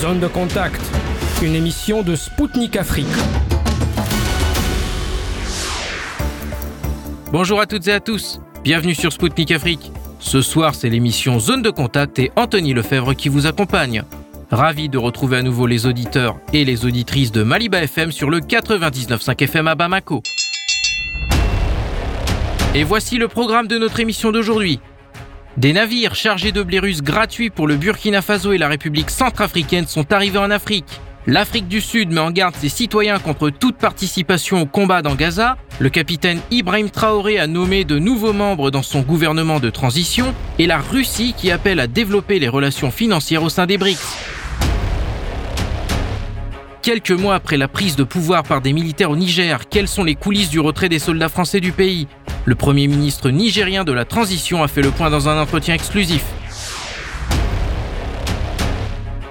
Zone de contact, une émission de Spoutnik Afrique. Bonjour à toutes et à tous, bienvenue sur Spoutnik Afrique. Ce soir, c'est l'émission Zone de contact et Anthony Lefebvre qui vous accompagne. Ravi de retrouver à nouveau les auditeurs et les auditrices de Maliba FM sur le 99.5 FM à Bamako. Et voici le programme de notre émission d'aujourd'hui. Des navires chargés de blé russe gratuits pour le Burkina Faso et la République centrafricaine sont arrivés en Afrique. L'Afrique du Sud met en garde ses citoyens contre toute participation au combat dans Gaza. Le capitaine Ibrahim Traoré a nommé de nouveaux membres dans son gouvernement de transition. Et la Russie qui appelle à développer les relations financières au sein des BRICS. Quelques mois après la prise de pouvoir par des militaires au Niger, quelles sont les coulisses du retrait des soldats français du pays? Le Premier ministre nigérien de la transition a fait le point dans un entretien exclusif.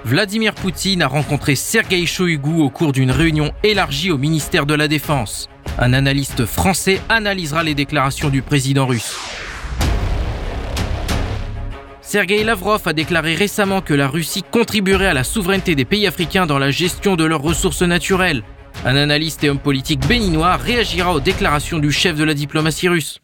Vladimir Poutine a rencontré Sergei Shoigu au cours d'une réunion élargie au ministère de la Défense. Un analyste français analysera les déclarations du président russe. Sergei Lavrov a déclaré récemment que la Russie contribuerait à la souveraineté des pays africains dans la gestion de leurs ressources naturelles. Un analyste et homme politique béninois réagira aux déclarations du chef de la diplomatie russe.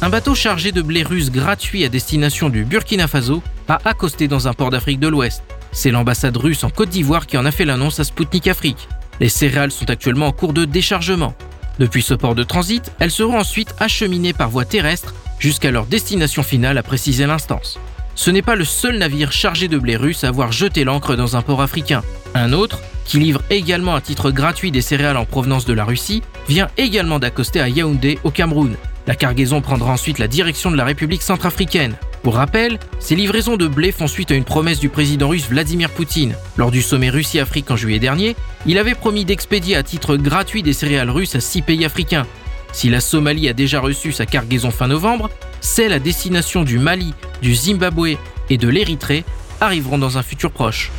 Un bateau chargé de blé russe gratuit à destination du Burkina Faso a accosté dans un port d'Afrique de l'Ouest. C'est l'ambassade russe en Côte d'Ivoire qui en a fait l'annonce à Sputnik Afrique. Les céréales sont actuellement en cours de déchargement. Depuis ce port de transit, elles seront ensuite acheminées par voie terrestre jusqu'à leur destination finale, a précisé l'instance. Ce n'est pas le seul navire chargé de blé russe à avoir jeté l'ancre dans un port africain. Un autre, qui livre également à titre gratuit des céréales en provenance de la Russie, vient également d'accoster à Yaoundé au Cameroun. La cargaison prendra ensuite la direction de la République centrafricaine. Pour rappel, ces livraisons de blé font suite à une promesse du président russe Vladimir Poutine. Lors du sommet Russie-Afrique en juillet dernier, il avait promis d'expédier à titre gratuit des céréales russes à six pays africains, si la Somalie a déjà reçu sa cargaison fin novembre, celles à destination du Mali, du Zimbabwe et de l'Érythrée arriveront dans un futur proche.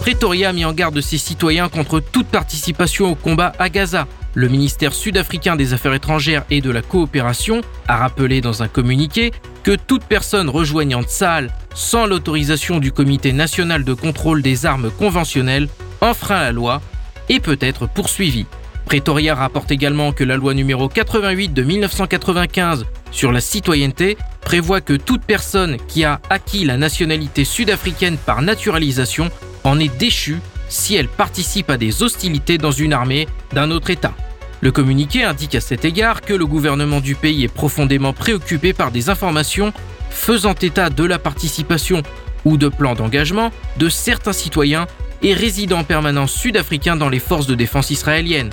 Pretoria a mis en garde ses citoyens contre toute participation au combat à Gaza. Le ministère sud-africain des Affaires étrangères et de la coopération a rappelé dans un communiqué que toute personne rejoignant Tsahal sans l'autorisation du Comité national de contrôle des armes conventionnelles enfreint la loi et peut être poursuivie. Pretoria rapporte également que la loi numéro 88 de 1995 sur la citoyenneté prévoit que toute personne qui a acquis la nationalité sud-africaine par naturalisation en est déchue si elle participe à des hostilités dans une armée d'un autre État. Le communiqué indique à cet égard que le gouvernement du pays est profondément préoccupé par des informations faisant état de la participation ou de plans d'engagement de certains citoyens et résidents permanents sud-africains dans les forces de défense israéliennes.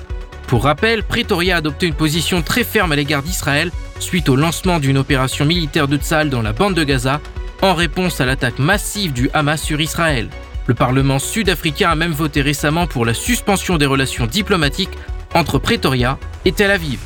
Pour rappel, Pretoria a adopté une position très ferme à l'égard d'Israël suite au lancement d'une opération militaire de Tzal dans la bande de Gaza en réponse à l'attaque massive du Hamas sur Israël. Le Parlement sud-africain a même voté récemment pour la suspension des relations diplomatiques entre Pretoria et Tel Aviv.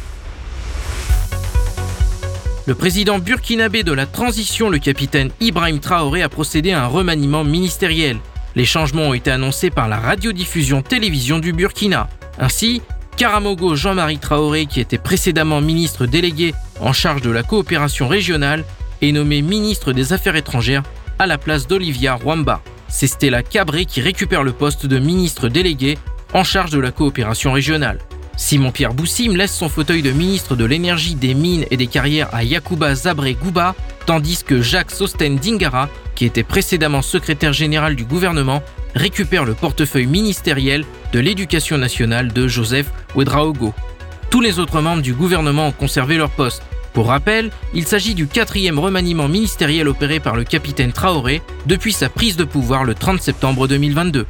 Le président burkinabé de la transition, le capitaine Ibrahim Traoré, a procédé à un remaniement ministériel. Les changements ont été annoncés par la radiodiffusion télévision du Burkina. Ainsi, Karamogo Jean-Marie Traoré, qui était précédemment ministre délégué en charge de la coopération régionale, est nommé ministre des Affaires étrangères à la place d'Olivia Rwamba. C'est Stella Cabré qui récupère le poste de ministre délégué en charge de la coopération régionale. Simon-Pierre Boussim laisse son fauteuil de ministre de l'énergie, des mines et des carrières à Yakuba Zabré Gouba, tandis que Jacques Sosten Dingara, qui était précédemment secrétaire général du gouvernement, récupère le portefeuille ministériel de l'éducation nationale de Joseph Ouedraogo. Tous les autres membres du gouvernement ont conservé leur poste. Pour rappel, il s'agit du quatrième remaniement ministériel opéré par le capitaine Traoré depuis sa prise de pouvoir le 30 septembre 2022.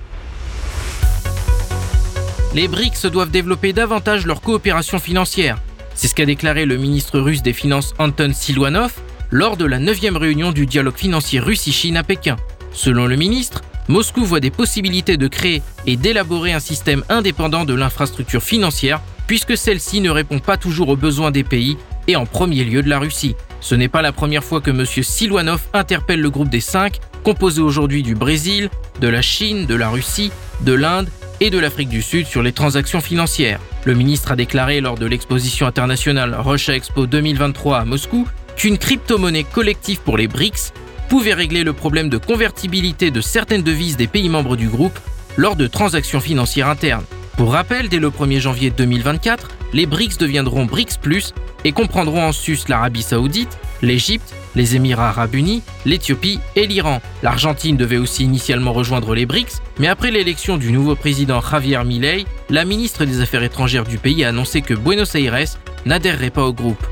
Les BRICS doivent développer davantage leur coopération financière. C'est ce qu'a déclaré le ministre russe des Finances Anton Silwanov lors de la 9e réunion du dialogue financier Russie-Chine à Pékin. Selon le ministre, Moscou voit des possibilités de créer et d'élaborer un système indépendant de l'infrastructure financière, puisque celle-ci ne répond pas toujours aux besoins des pays, et en premier lieu de la Russie. Ce n'est pas la première fois que M. Silwanov interpelle le groupe des cinq, composé aujourd'hui du Brésil, de la Chine, de la Russie, de l'Inde et de l'Afrique du Sud sur les transactions financières. Le ministre a déclaré lors de l'exposition internationale Russia Expo 2023 à Moscou qu'une crypto-monnaie collective pour les BRICS pouvait régler le problème de convertibilité de certaines devises des pays membres du groupe lors de transactions financières internes. Pour rappel, dès le 1er janvier 2024, les BRICS deviendront BRICS ⁇ et comprendront en sus l'Arabie saoudite, l'Égypte, les Émirats arabes unis, l'Éthiopie et l'Iran. L'Argentine devait aussi initialement rejoindre les BRICS, mais après l'élection du nouveau président Javier Milei, la ministre des Affaires étrangères du pays a annoncé que Buenos Aires n'adhérerait pas au groupe.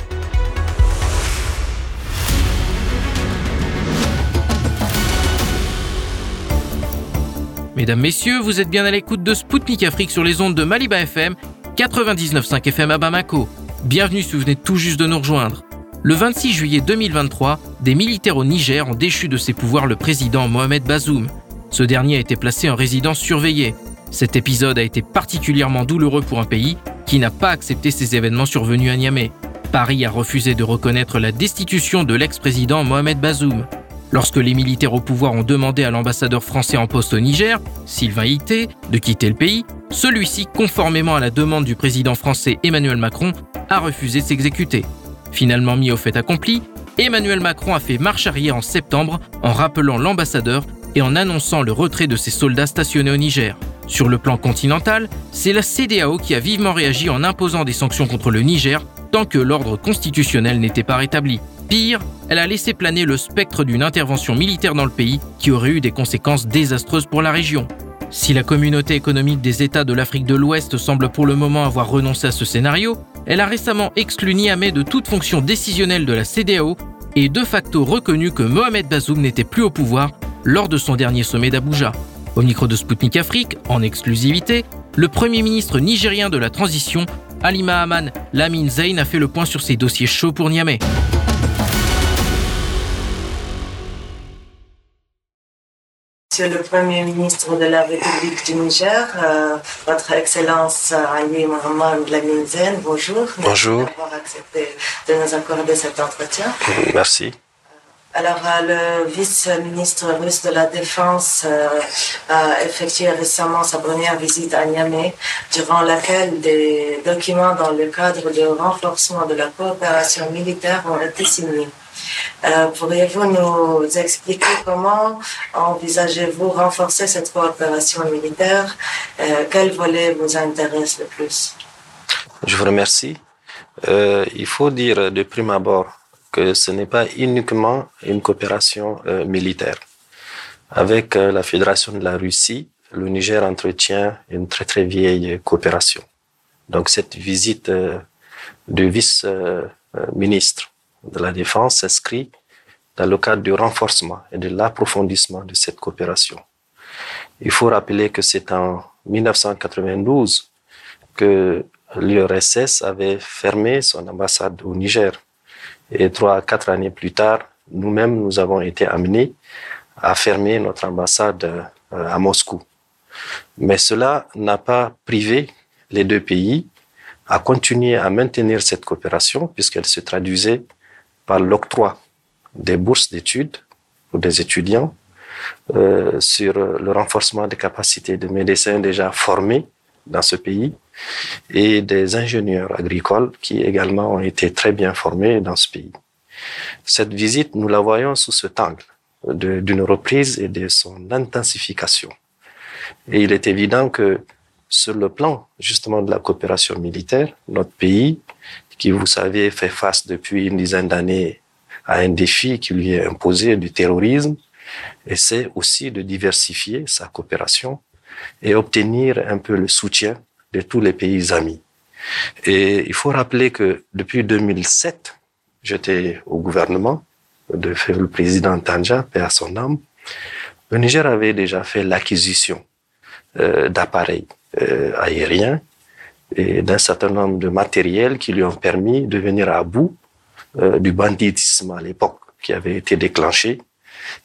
Mesdames, Messieurs, vous êtes bien à l'écoute de Spoutnik Afrique sur les ondes de Maliba FM, 99.5 FM à Bamako. Bienvenue si vous tout juste de nous rejoindre. Le 26 juillet 2023, des militaires au Niger ont déchu de ses pouvoirs le président Mohamed Bazoum. Ce dernier a été placé en résidence surveillée. Cet épisode a été particulièrement douloureux pour un pays qui n'a pas accepté ces événements survenus à Niamey. Paris a refusé de reconnaître la destitution de l'ex-président Mohamed Bazoum. Lorsque les militaires au pouvoir ont demandé à l'ambassadeur français en poste au Niger, Sylvain Ité, de quitter le pays, celui-ci, conformément à la demande du président français Emmanuel Macron, a refusé de s'exécuter. Finalement mis au fait accompli, Emmanuel Macron a fait marche arrière en septembre en rappelant l'ambassadeur et en annonçant le retrait de ses soldats stationnés au Niger. Sur le plan continental, c'est la CDAO qui a vivement réagi en imposant des sanctions contre le Niger tant que l'ordre constitutionnel n'était pas rétabli. Pire, elle a laissé planer le spectre d'une intervention militaire dans le pays qui aurait eu des conséquences désastreuses pour la région. Si la communauté économique des États de l'Afrique de l'Ouest semble pour le moment avoir renoncé à ce scénario, elle a récemment exclu Niamey de toute fonction décisionnelle de la CDAO et de facto reconnu que Mohamed Bazoum n'était plus au pouvoir lors de son dernier sommet d'Abuja. Au micro de Sputnik Afrique, en exclusivité, le Premier ministre nigérien de la transition, Alima Haman Lamine Zayn, a fait le point sur ses dossiers chauds pour Niamey. Monsieur le Premier ministre de la République du Niger, euh, Votre Excellence Ali Mohamed Laminzen, bonjour. Bonjour. Merci d'avoir accepté de nous accorder cet entretien. Merci. Alors, euh, le vice-ministre russe de la Défense euh, a effectué récemment sa première visite à Niamey, durant laquelle des documents dans le cadre du renforcement de la coopération militaire ont été signés. Euh, Pourriez-vous nous expliquer comment envisagez-vous renforcer cette coopération militaire? Euh, Quel volet vous intéresse le plus? Je vous remercie. Euh, il faut dire de prime abord que ce n'est pas uniquement une coopération euh, militaire. Avec euh, la Fédération de la Russie, le Niger entretient une très très vieille coopération. Donc cette visite euh, du vice-ministre de la Défense s'inscrit dans le cadre du renforcement et de l'approfondissement de cette coopération. Il faut rappeler que c'est en 1992 que l'URSS avait fermé son ambassade au Niger. Et trois quatre années plus tard, nous-mêmes, nous avons été amenés à fermer notre ambassade euh, à Moscou. Mais cela n'a pas privé les deux pays à continuer à maintenir cette coopération puisqu'elle se traduisait par l'octroi des bourses d'études pour des étudiants euh, sur le renforcement des capacités de médecins déjà formés dans ce pays et des ingénieurs agricoles qui également ont été très bien formés dans ce pays. Cette visite, nous la voyons sous cet angle d'une reprise et de son intensification. Et il est évident que sur le plan justement de la coopération militaire, notre pays, qui vous savez fait face depuis une dizaine d'années à un défi qui lui est imposé du terrorisme, essaie aussi de diversifier sa coopération et obtenir un peu le soutien de tous les pays amis. Et il faut rappeler que depuis 2007, j'étais au gouvernement de le président Tanja, paix à son âme. Le Niger avait déjà fait l'acquisition euh, d'appareils euh, aériens et d'un certain nombre de matériels qui lui ont permis de venir à bout euh, du banditisme à l'époque qui avait été déclenché.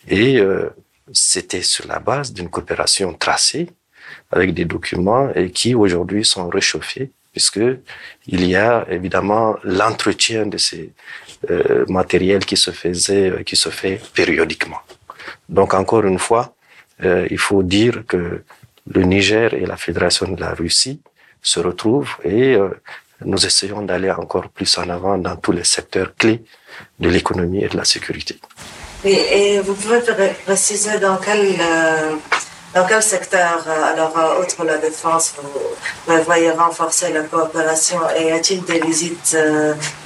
Et euh, c'était sur la base d'une coopération tracée avec des documents et qui aujourd'hui sont réchauffés puisque il y a évidemment l'entretien de ces euh, matériels qui se faisait, qui se fait périodiquement. Donc encore une fois, euh, il faut dire que le Niger et la Fédération de la Russie se retrouvent et euh, nous essayons d'aller encore plus en avant dans tous les secteurs clés de l'économie et de la sécurité. Et, vous pouvez préciser dans quel, euh, dans quel secteur, euh, alors outre la défense, vous, voyez renforcer la coopération et y a-t-il des visites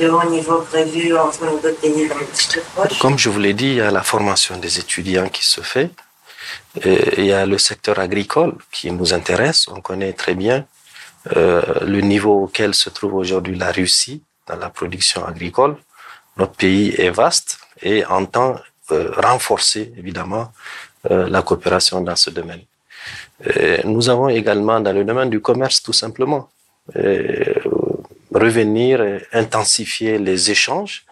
de haut niveau prévues entre nos deux pays dans le Comme je vous l'ai dit, il y a la formation des étudiants qui se fait. Il y a le secteur agricole qui nous intéresse. On connaît très bien euh, le niveau auquel se trouve aujourd'hui la Russie dans la production agricole. Notre pays est vaste et entend euh, renforcer évidemment euh, la coopération dans ce domaine. Et nous avons également dans le domaine du commerce tout simplement revenir et intensifier les échanges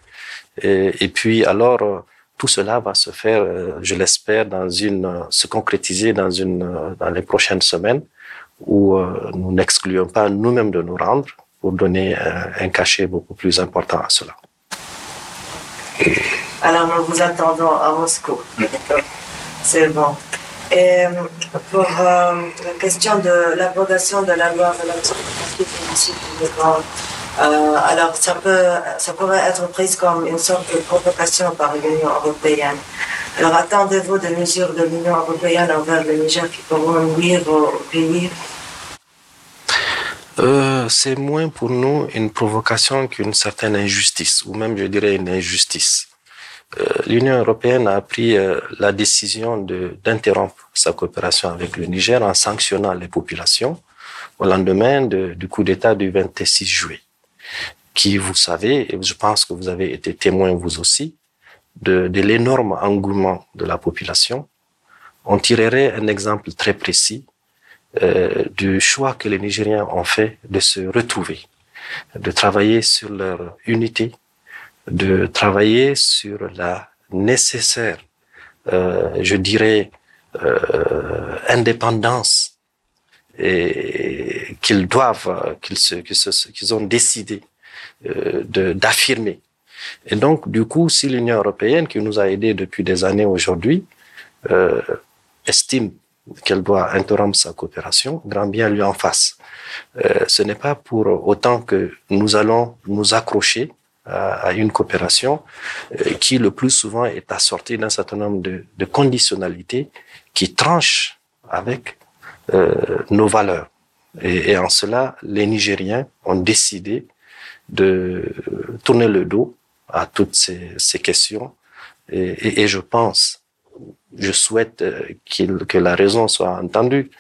et, puis alors tout cela va se faire, euh, je l'espère, se concrétiser dans une, dans les prochaines semaines où euh, nous n'excluons pas nous-mêmes de nous rendre pour donner un, cachet beaucoup plus important à cela. Alors nous vous attendons à Moscou. C'est bon. Et euh, pour la question de l'abrogation de la loi relative au euh, alors, ça, peut, ça pourrait être pris comme une sorte de provocation par l'Union européenne. Alors, attendez-vous des mesures de l'Union européenne envers le Niger qui pourront nuire au, pays? Euh, c'est moins pour nous une provocation qu'une certaine injustice, ou même je dirais une injustice. Euh, L'Union européenne a pris la décision d'interrompre sa coopération avec le Niger en sanctionnant les populations au lendemain du coup d'État du 26 juillet qui, vous savez, et je pense que vous avez été témoin vous aussi, de, de l'énorme engouement de la population. On tirerait un exemple très précis euh, du choix que les Nigériens ont fait de se retrouver, de travailler sur leur unité, de travailler sur la nécessaire, euh, je dirais, euh, indépendance et qu'ils doivent, qu'ils se, qu'ils ont décidé euh, d'affirmer. Et donc, du coup, si l'Union européenne, qui nous a aidés depuis des années aujourd'hui, euh, estime qu'elle doit interrompre sa coopération, grand bien lui en face. Euh, ce n'est pas pour autant que nous allons nous accrocher à, une coopération euh, qui le plus souvent est assortie d'un certain nombre de, de conditionnalités qui tranchent avec euh, nos valeurs. Et, et, en cela, les Nigériens ont décidé de tourner le dos à toutes ces, ces questions. Et, et, et, je pense, je souhaite euh, qu'il que la raison soit entendue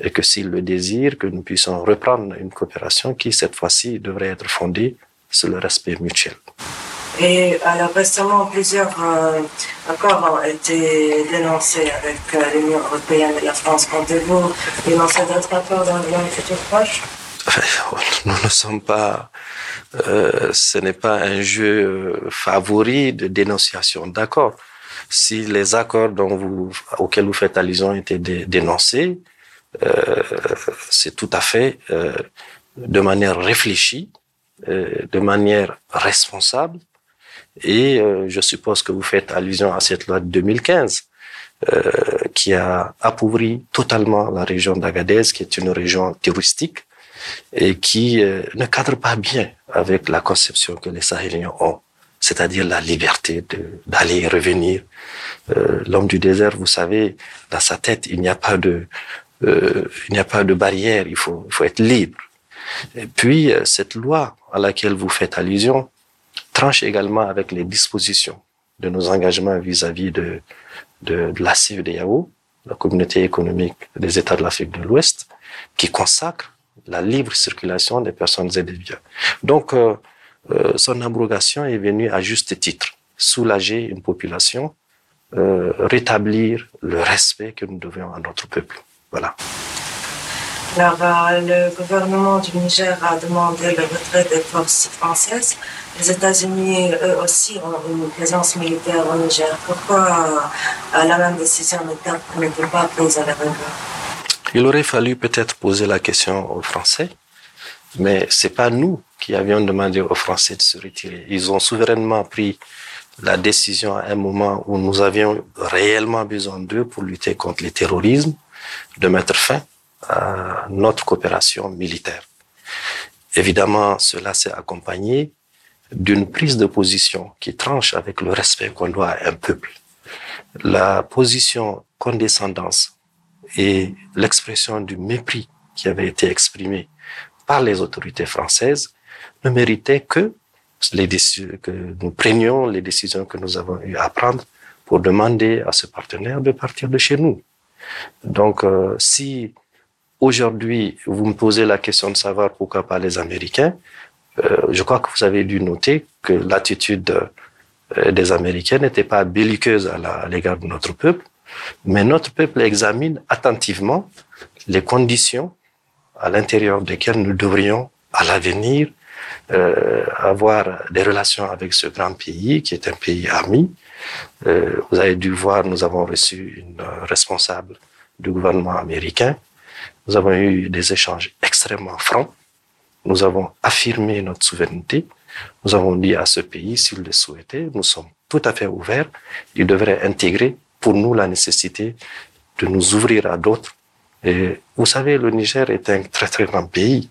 et que s'il le désire, que nous puissions reprendre une coopération qui, cette fois-ci, devrait être fondée sur le respect mutuel. Et alors récemment, plusieurs euh, accords ont été dénoncés avec euh, l'Union européenne et la France. Comptez-vous dénoncer d'autres accords dans, le futur proche? Nous ne sommes pas, euh, ce n'est pas un jeu euh, favori de dénonciation d'accords. Si les accords dont vous, auxquels vous faites allusion étaient dé dénoncés, euh, c'est tout à fait euh, de manière réfléchie, de manière responsable et euh, je suppose que vous faites allusion à cette loi de 2015 euh, qui a appauvri totalement la région d'Agadez, qui est une région touristique et qui euh, ne cadre pas bien avec la conception que les Sahéliens ont, c'est-à-dire la liberté d'aller et revenir. Euh, L'homme du désert, vous savez, dans sa tête, il n'y a pas de, euh, il n'y a pas de barrière. Il faut, il faut être libre. Et puis cette loi à laquelle vous faites allusion, tranche également avec les dispositions de nos engagements vis-à-vis de, de, de la CEDEAO, la communauté économique des États de l'Afrique de l'Ouest, qui consacre la libre circulation des personnes et des biens. Donc, euh, euh, son abrogation est venue à juste titre, soulager une population, euh, rétablir le respect que nous devons à notre peuple. Voilà. Alors, le gouvernement du Niger a demandé le retrait des forces françaises. Les États-Unis, eux aussi, ont une présence militaire au Niger. Pourquoi euh, la même décision n'était pas prise à la Il aurait fallu peut-être poser la question aux Français, mais c'est pas nous qui avions demandé aux Français de se retirer. Ils ont souverainement pris la décision à un moment où nous avions réellement besoin d'eux pour lutter contre le terrorisme, de mettre fin à notre coopération militaire. Évidemment, cela s'est accompagné d'une prise de position qui tranche avec le respect qu'on doit à un peuple. La position condescendance et l'expression du mépris qui avait été exprimée par les autorités françaises ne méritaient que, les que nous prenions les décisions que nous avons eu à prendre pour demander à ce partenaire de partir de chez nous. Donc, euh, si aujourd'hui vous me posez la question de savoir pourquoi pas les Américains, euh, je crois que vous avez dû noter que l'attitude euh, des Américains n'était pas belliqueuse à l'égard de notre peuple, mais notre peuple examine attentivement les conditions à l'intérieur desquelles nous devrions, à l'avenir, euh, avoir des relations avec ce grand pays qui est un pays ami. Euh, vous avez dû voir, nous avons reçu une responsable du gouvernement américain. Nous avons eu des échanges extrêmement francs. Nous avons affirmé notre souveraineté. Nous avons dit à ce pays, s'il le souhaitait, nous sommes tout à fait ouverts. Il devrait intégrer pour nous la nécessité de nous ouvrir à d'autres. Et vous savez, le Niger est un très très grand pays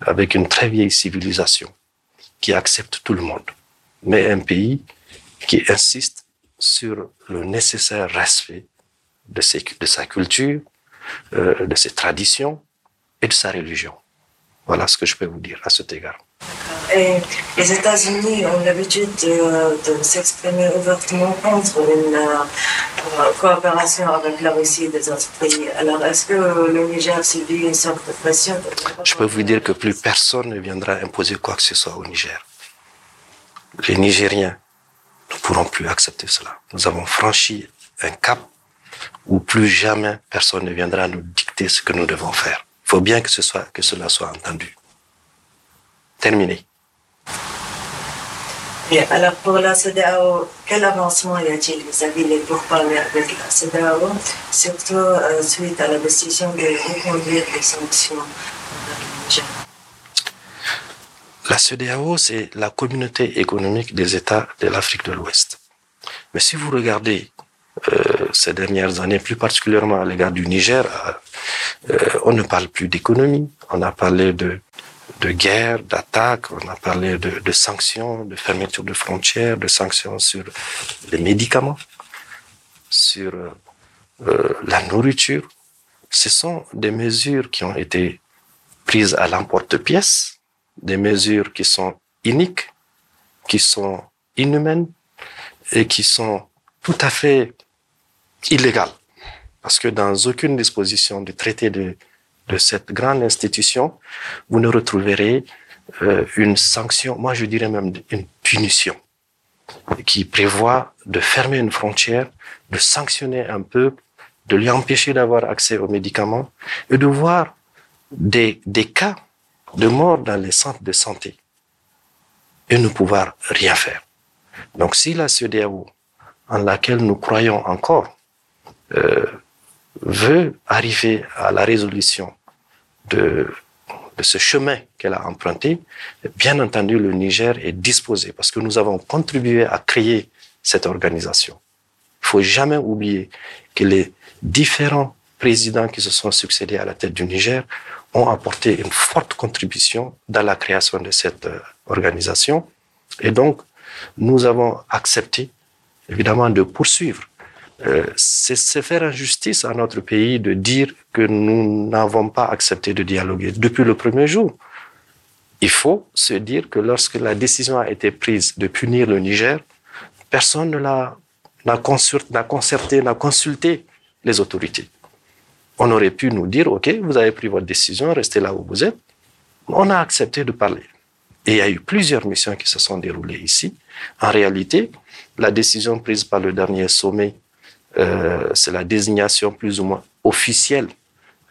avec une très vieille civilisation qui accepte tout le monde, mais un pays qui insiste sur le nécessaire respect de, de sa culture, euh, de ses traditions et de sa religion. Voilà ce que je peux vous dire à cet égard. Et les États-Unis ont l'habitude de, s'exprimer ouvertement contre une euh, coopération avec la Russie et des autres pays. Alors, est-ce que le Niger subit une sorte de pression? Je peux vous dire que plus personne ne viendra imposer quoi que ce soit au Niger. Les Nigériens ne pourront plus accepter cela. Nous avons franchi un cap où plus jamais personne ne viendra nous dicter ce que nous devons faire. Il faut bien que, ce soit, que cela soit entendu. Terminé. Bien, alors pour la CDAO, quel avancement y a-t-il vis-à-vis des pourparlers avec la CDAO, surtout euh, suite à la décision de reconduire les sanctions La CDAO, c'est la communauté économique des États de l'Afrique de l'Ouest. Mais si vous regardez ces dernières années, plus particulièrement à l'égard du Niger, euh, on ne parle plus d'économie, on a parlé de de guerre, d'attaque, on a parlé de, de, sanctions, de fermeture de frontières, de sanctions sur les médicaments, sur euh, la nourriture. Ce sont des mesures qui ont été prises à l'emporte-pièce, des mesures qui sont iniques, qui sont inhumaines et qui sont tout à fait illégales. Parce que dans aucune disposition du traité de de cette grande institution, vous ne retrouverez euh, une sanction, moi je dirais même une punition, qui prévoit de fermer une frontière, de sanctionner un peuple, de lui empêcher d'avoir accès aux médicaments et de voir des, des cas de mort dans les centres de santé et ne pouvoir rien faire. Donc si la CEDEAO, en laquelle nous croyons encore, euh, veut arriver à la résolution de, de ce chemin qu'elle a emprunté, bien entendu, le Niger est disposé parce que nous avons contribué à créer cette organisation. Il faut jamais oublier que les différents présidents qui se sont succédés à la tête du Niger ont apporté une forte contribution dans la création de cette euh, organisation. Et donc, nous avons accepté, évidemment, de poursuivre euh, c'est faire injustice à notre pays de dire que nous n'avons pas accepté de dialoguer depuis le premier jour. Il faut se dire que lorsque la décision a été prise de punir le Niger, personne n'a concerté, n'a consulté les autorités. On aurait pu nous dire, OK, vous avez pris votre décision, restez là où vous êtes. On a accepté de parler. Et il y a eu plusieurs missions qui se sont déroulées ici. En réalité, la décision prise par le dernier sommet euh, c'est la désignation plus ou moins officielle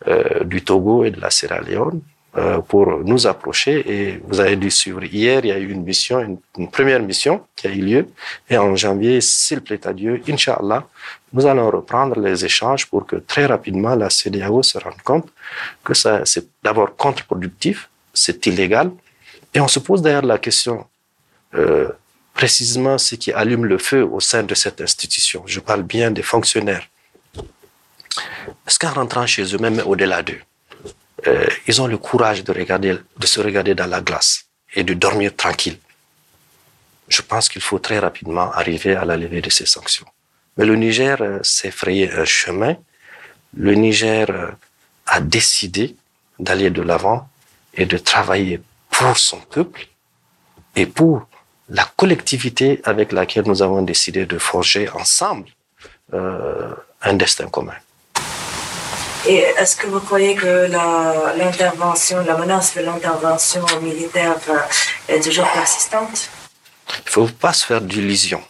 euh, du Togo et de la Sierra Leone euh, pour nous approcher. Et vous avez dû suivre hier, il y a eu une mission, une, première mission qui a eu lieu. Et en janvier, s'il plaît à Dieu, Inch'Allah, nous allons reprendre les échanges pour que très rapidement la CDAO se rende compte que ça, c'est d'abord contre-productif, c'est illégal. Et on se pose d'ailleurs la question, euh, précisément ce qui allume le feu au sein de cette institution. Je parle bien des fonctionnaires. Est-ce qu'en rentrant chez eux, même au-delà d'eux, euh, ils ont le courage de regarder, de se regarder dans la glace et de dormir tranquille. Je pense qu'il faut très rapidement arriver à la levée de ces sanctions. Mais le Niger euh, s'est frayé un chemin. Le Niger euh, a décidé d'aller de l'avant et de travailler pour son peuple et pour la collectivité avec laquelle nous avons décidé de forger ensemble euh, un destin commun. Et est-ce que vous croyez que l'intervention, la, menace de l'intervention militaire est toujours persistante? Il ne faut pas se faire d'illusions.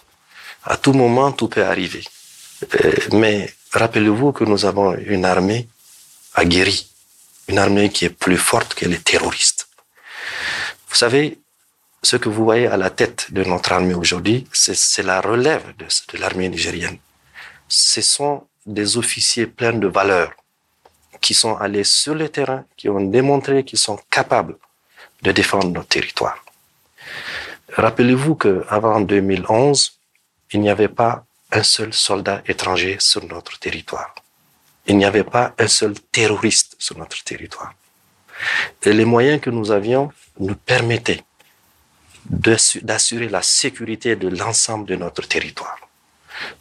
À tout moment, tout peut arriver. Euh, mais rappelez-vous que nous avons une armée aguerrie, une armée qui est plus forte que les terroristes. Vous savez, ce que vous voyez à la tête de notre armée aujourd'hui, c'est la relève de, l'armée nigérienne. Ce sont des officiers pleins de valeurs qui sont allés sur le terrain, qui ont démontré qu'ils sont capables de défendre notre territoire. Rappelez-vous qu'avant 2011, il n'y avait pas un seul soldat étranger sur notre territoire. Il n'y avait pas un seul terroriste sur notre territoire. Et les moyens que nous avions nous permettaient d'assurer la sécurité de l'ensemble de notre territoire.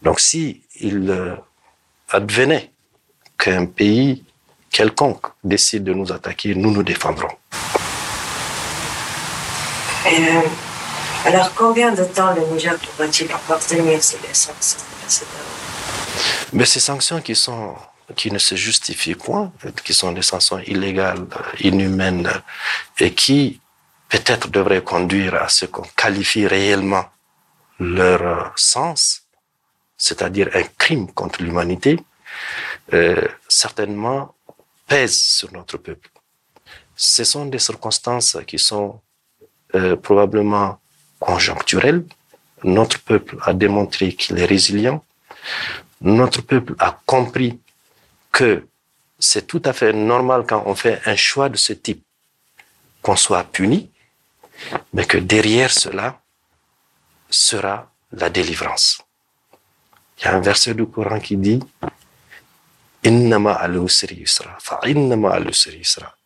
Donc si il euh, advenait qu'un pays quelconque décide de nous attaquer, nous nous défendrons. Euh, alors, combien de temps le Niger pourra-t-il appartenir ces sanctions Mais ces sanctions qui sont qui ne se justifient point, qui sont des sanctions illégales, inhumaines, et qui peut-être devraient conduire à ce qu'on qualifie réellement leur sens, c'est-à-dire un crime contre l'humanité, euh, certainement pèse sur notre peuple. Ce sont des circonstances qui sont euh, probablement conjoncturelles. Notre peuple a démontré qu'il est résilient. Notre peuple a compris que c'est tout à fait normal quand on fait un choix de ce type qu'on soit puni, mais que derrière cela sera la délivrance. Il y a un verset du Coran qui dit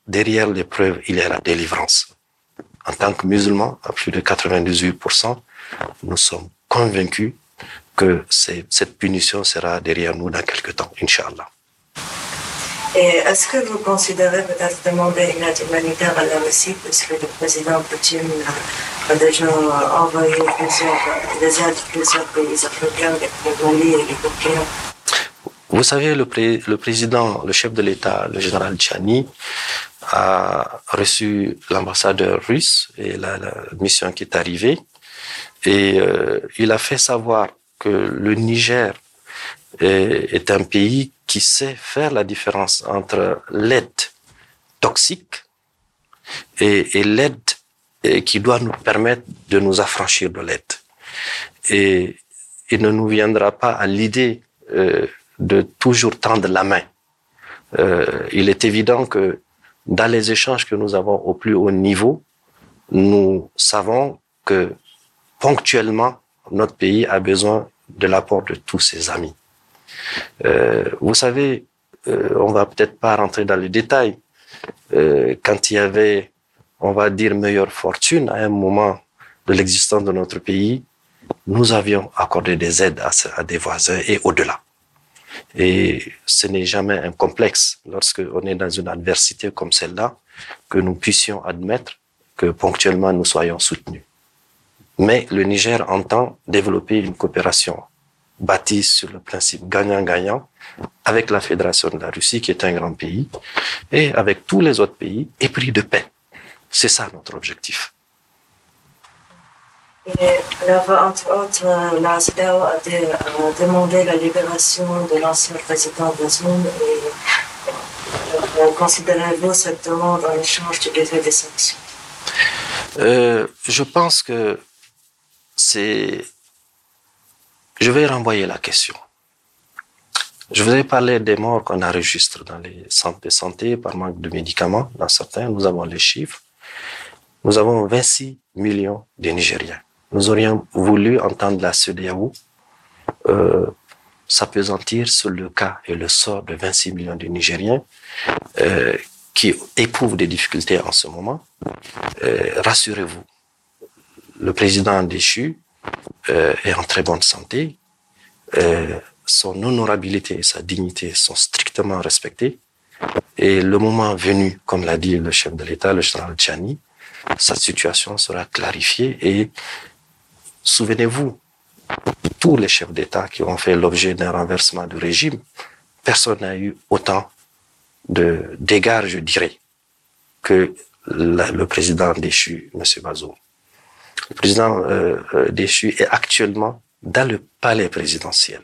Derrière l'épreuve, il y a la délivrance. En tant que musulmans, à plus de 98%, nous sommes convaincus que cette punition sera derrière nous dans quelques temps, Inch'Allah. Et est-ce que vous considérez peut-être demander une aide humanitaire à la Russie, puisque le président Poutine a déjà envoyé plusieurs, des aides à plusieurs pays africains, le Mali et le Burkina? Vous savez, le, le, président, le chef de l'État, le général Tchani, a reçu l'ambassadeur russe et la, mission qui est arrivée. Et euh, il a fait savoir que le Niger est, un pays qui sait faire la différence entre l'aide toxique et, et l'aide qui doit nous permettre de nous affranchir de l'aide. Et il ne nous viendra pas à l'idée euh, de toujours tendre la main. Euh, il est évident que dans les échanges que nous avons au plus haut niveau, nous savons que ponctuellement, notre pays a besoin de l'apport de tous ses amis. Euh, vous savez, euh, on va peut-être pas rentrer dans les détails. Euh, quand il y avait, on va dire, meilleure fortune à un moment de l'existence de notre pays, nous avions accordé des aides à, à des voisins et au-delà. Et ce n'est jamais un complexe lorsqu'on est dans une adversité comme celle-là que nous puissions admettre que ponctuellement nous soyons soutenus. Mais le Niger entend développer une coopération bâtie sur le principe gagnant-gagnant avec la Fédération de la Russie, qui est un grand pays, et avec tous les autres pays, épris de paix. C'est ça notre objectif. Et alors, entre autres, la CDAO a, demandé la libération de l'ancien président Bazoum et euh, considérez-vous cette demande en échange du défait des sanctions? Euh, Je pense que c'est. Je vais renvoyer la question. Je vous ai parlé des morts qu'on enregistre dans les centres de santé par manque de médicaments. Dans certains, nous avons les chiffres. Nous avons 26 millions de Nigériens nous aurions voulu entendre la CEDEAO euh, s'apesantir sur le cas et le sort de 26 millions de Nigériens euh, qui éprouvent des difficultés en ce moment, euh, rassurez-vous, le président déchu euh, est en très bonne santé, euh, son honorabilité et sa dignité sont strictement respectées, et le moment venu, comme l'a dit le chef de l'État, le général Tchani, sa situation sera clarifiée et souvenez-vous, tous les chefs d'État qui ont fait l'objet d'un renversement de régime, personne n'a eu autant de dégâts, je dirais, que le président déchu, M. Bazoum. Le président euh, euh, déchu est actuellement dans le palais présidentiel.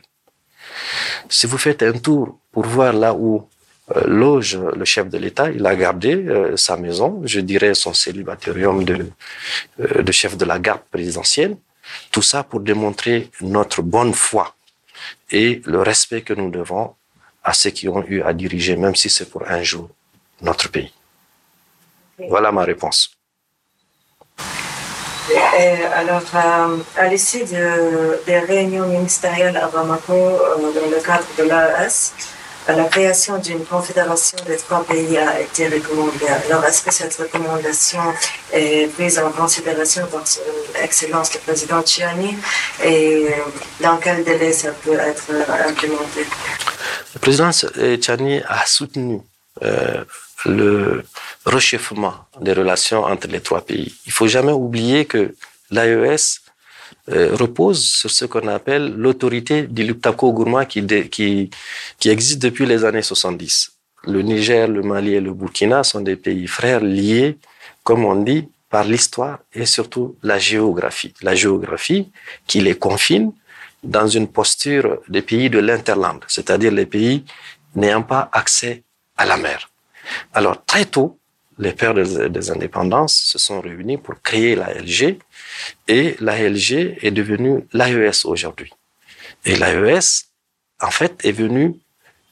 Si vous faites un tour pour voir là où euh, loge le chef de l'État, il a gardé euh, sa maison, je dirais son célibatérium de, euh, de chef de la garde présidentielle. Tout ça pour démontrer notre bonne foi et le respect que nous devons à ceux qui ont eu à diriger, même si c'est pour un jour, notre pays. Voilà ma réponse. Et alors, euh, à l'issue de, des réunions ministérielles à Bamako, euh, dans le cadre de l'AES, la création d'une confédération des trois pays a été recommandée. Alors, est-ce que cette recommandation est prise en considération par Excellence le Président Chiani et dans quel délai ça peut être implémenté? Le président Chiani a soutenu euh, le réchauffement des relations entre les trois pays. Il faut jamais oublier que l'AES euh, repose sur ce qu'on appelle l'autorité du Luptako Gourma qui, qui, qui existe depuis les années 70. Le Niger, le Mali et le Burkina sont des pays frères liés, comme on dit, par l'histoire et surtout la géographie. La géographie qui les confine dans une posture des pays de l'interland, c'est-à-dire les pays n'ayant pas accès à la mer. Alors très tôt, les pères des, indépendances se sont réunis pour créer la LG et l'ALG est devenue l'AES aujourd'hui. Et l'AES, en fait, est venue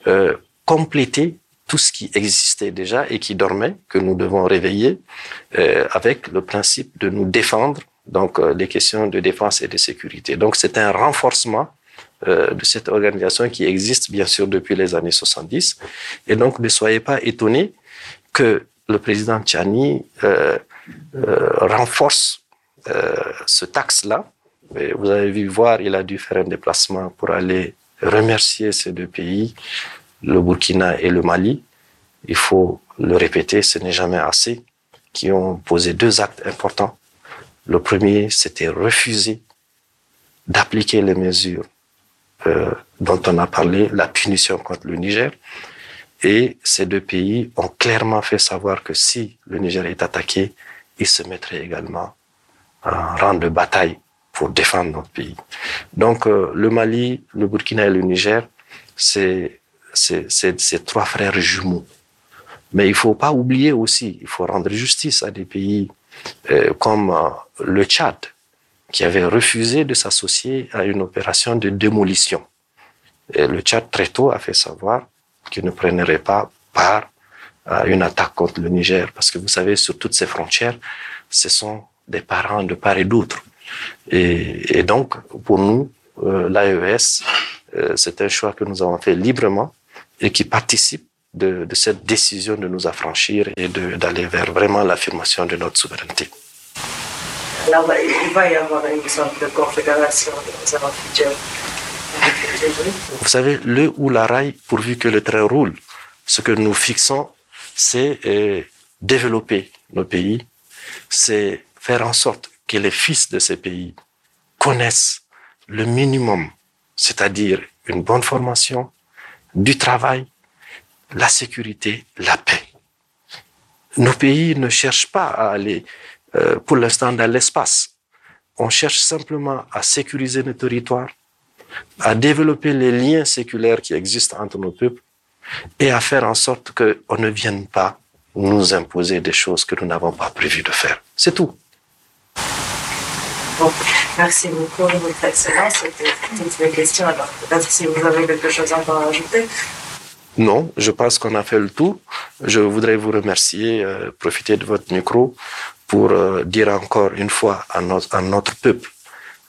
euh, compléter tout ce qui existait déjà et qui dormait, que nous devons réveiller, euh, avec le principe de nous défendre, donc euh, les questions de défense et de sécurité. Donc c'est un renforcement euh, de cette organisation qui existe bien sûr depuis les années 70. Et donc ne soyez pas étonnés que le président Tchani euh, euh, renforce euh, ce taxe-là. Vous avez vu voir, il a dû faire un déplacement pour aller remercier ces deux pays, le Burkina et le Mali. Il faut le répéter, ce n'est jamais assez, qui ont posé deux actes importants. Le premier, c'était refuser d'appliquer les mesures dont on a parlé, la punition contre le Niger. Et ces deux pays ont clairement fait savoir que si le Niger est attaqué, ils se mettraient également un rang de bataille pour défendre notre pays. Donc euh, le Mali, le Burkina et le Niger, c'est ces trois frères jumeaux. Mais il faut pas oublier aussi, il faut rendre justice à des pays euh, comme euh, le Tchad, qui avait refusé de s'associer à une opération de démolition. Et le Tchad très tôt a fait savoir qu'il ne prendrait pas part à une attaque contre le Niger, parce que vous savez, sur toutes ces frontières, ce sont des parents de part et d'autre. Et, donc, pour nous, euh, l'AES, euh, c'est un choix que nous avons fait librement et qui participe de, cette décision de nous affranchir et d'aller vers vraiment l'affirmation de notre souveraineté. Alors, il va y avoir une sorte de confédération futur. Vous savez, le ou la rail, pourvu que le train roule, ce que nous fixons, c'est euh, développer nos pays, c'est faire en sorte que les fils de ces pays connaissent le minimum, c'est-à-dire une bonne formation, du travail, la sécurité, la paix. Nos pays ne cherchent pas à aller euh, pour l'instant dans l'espace. On cherche simplement à sécuriser nos territoires, à développer les liens séculaires qui existent entre nos peuples et à faire en sorte qu'on ne vienne pas nous imposer des choses que nous n'avons pas prévu de faire. C'est tout. Bon, merci beaucoup, Votre Excellence. C'était toutes mes questions. Alors, peut-être si vous avez quelque chose à en rajouter. Non, je pense qu'on a fait le tour. Je voudrais vous remercier, euh, profiter de votre micro pour euh, dire encore une fois à notre, à notre peuple,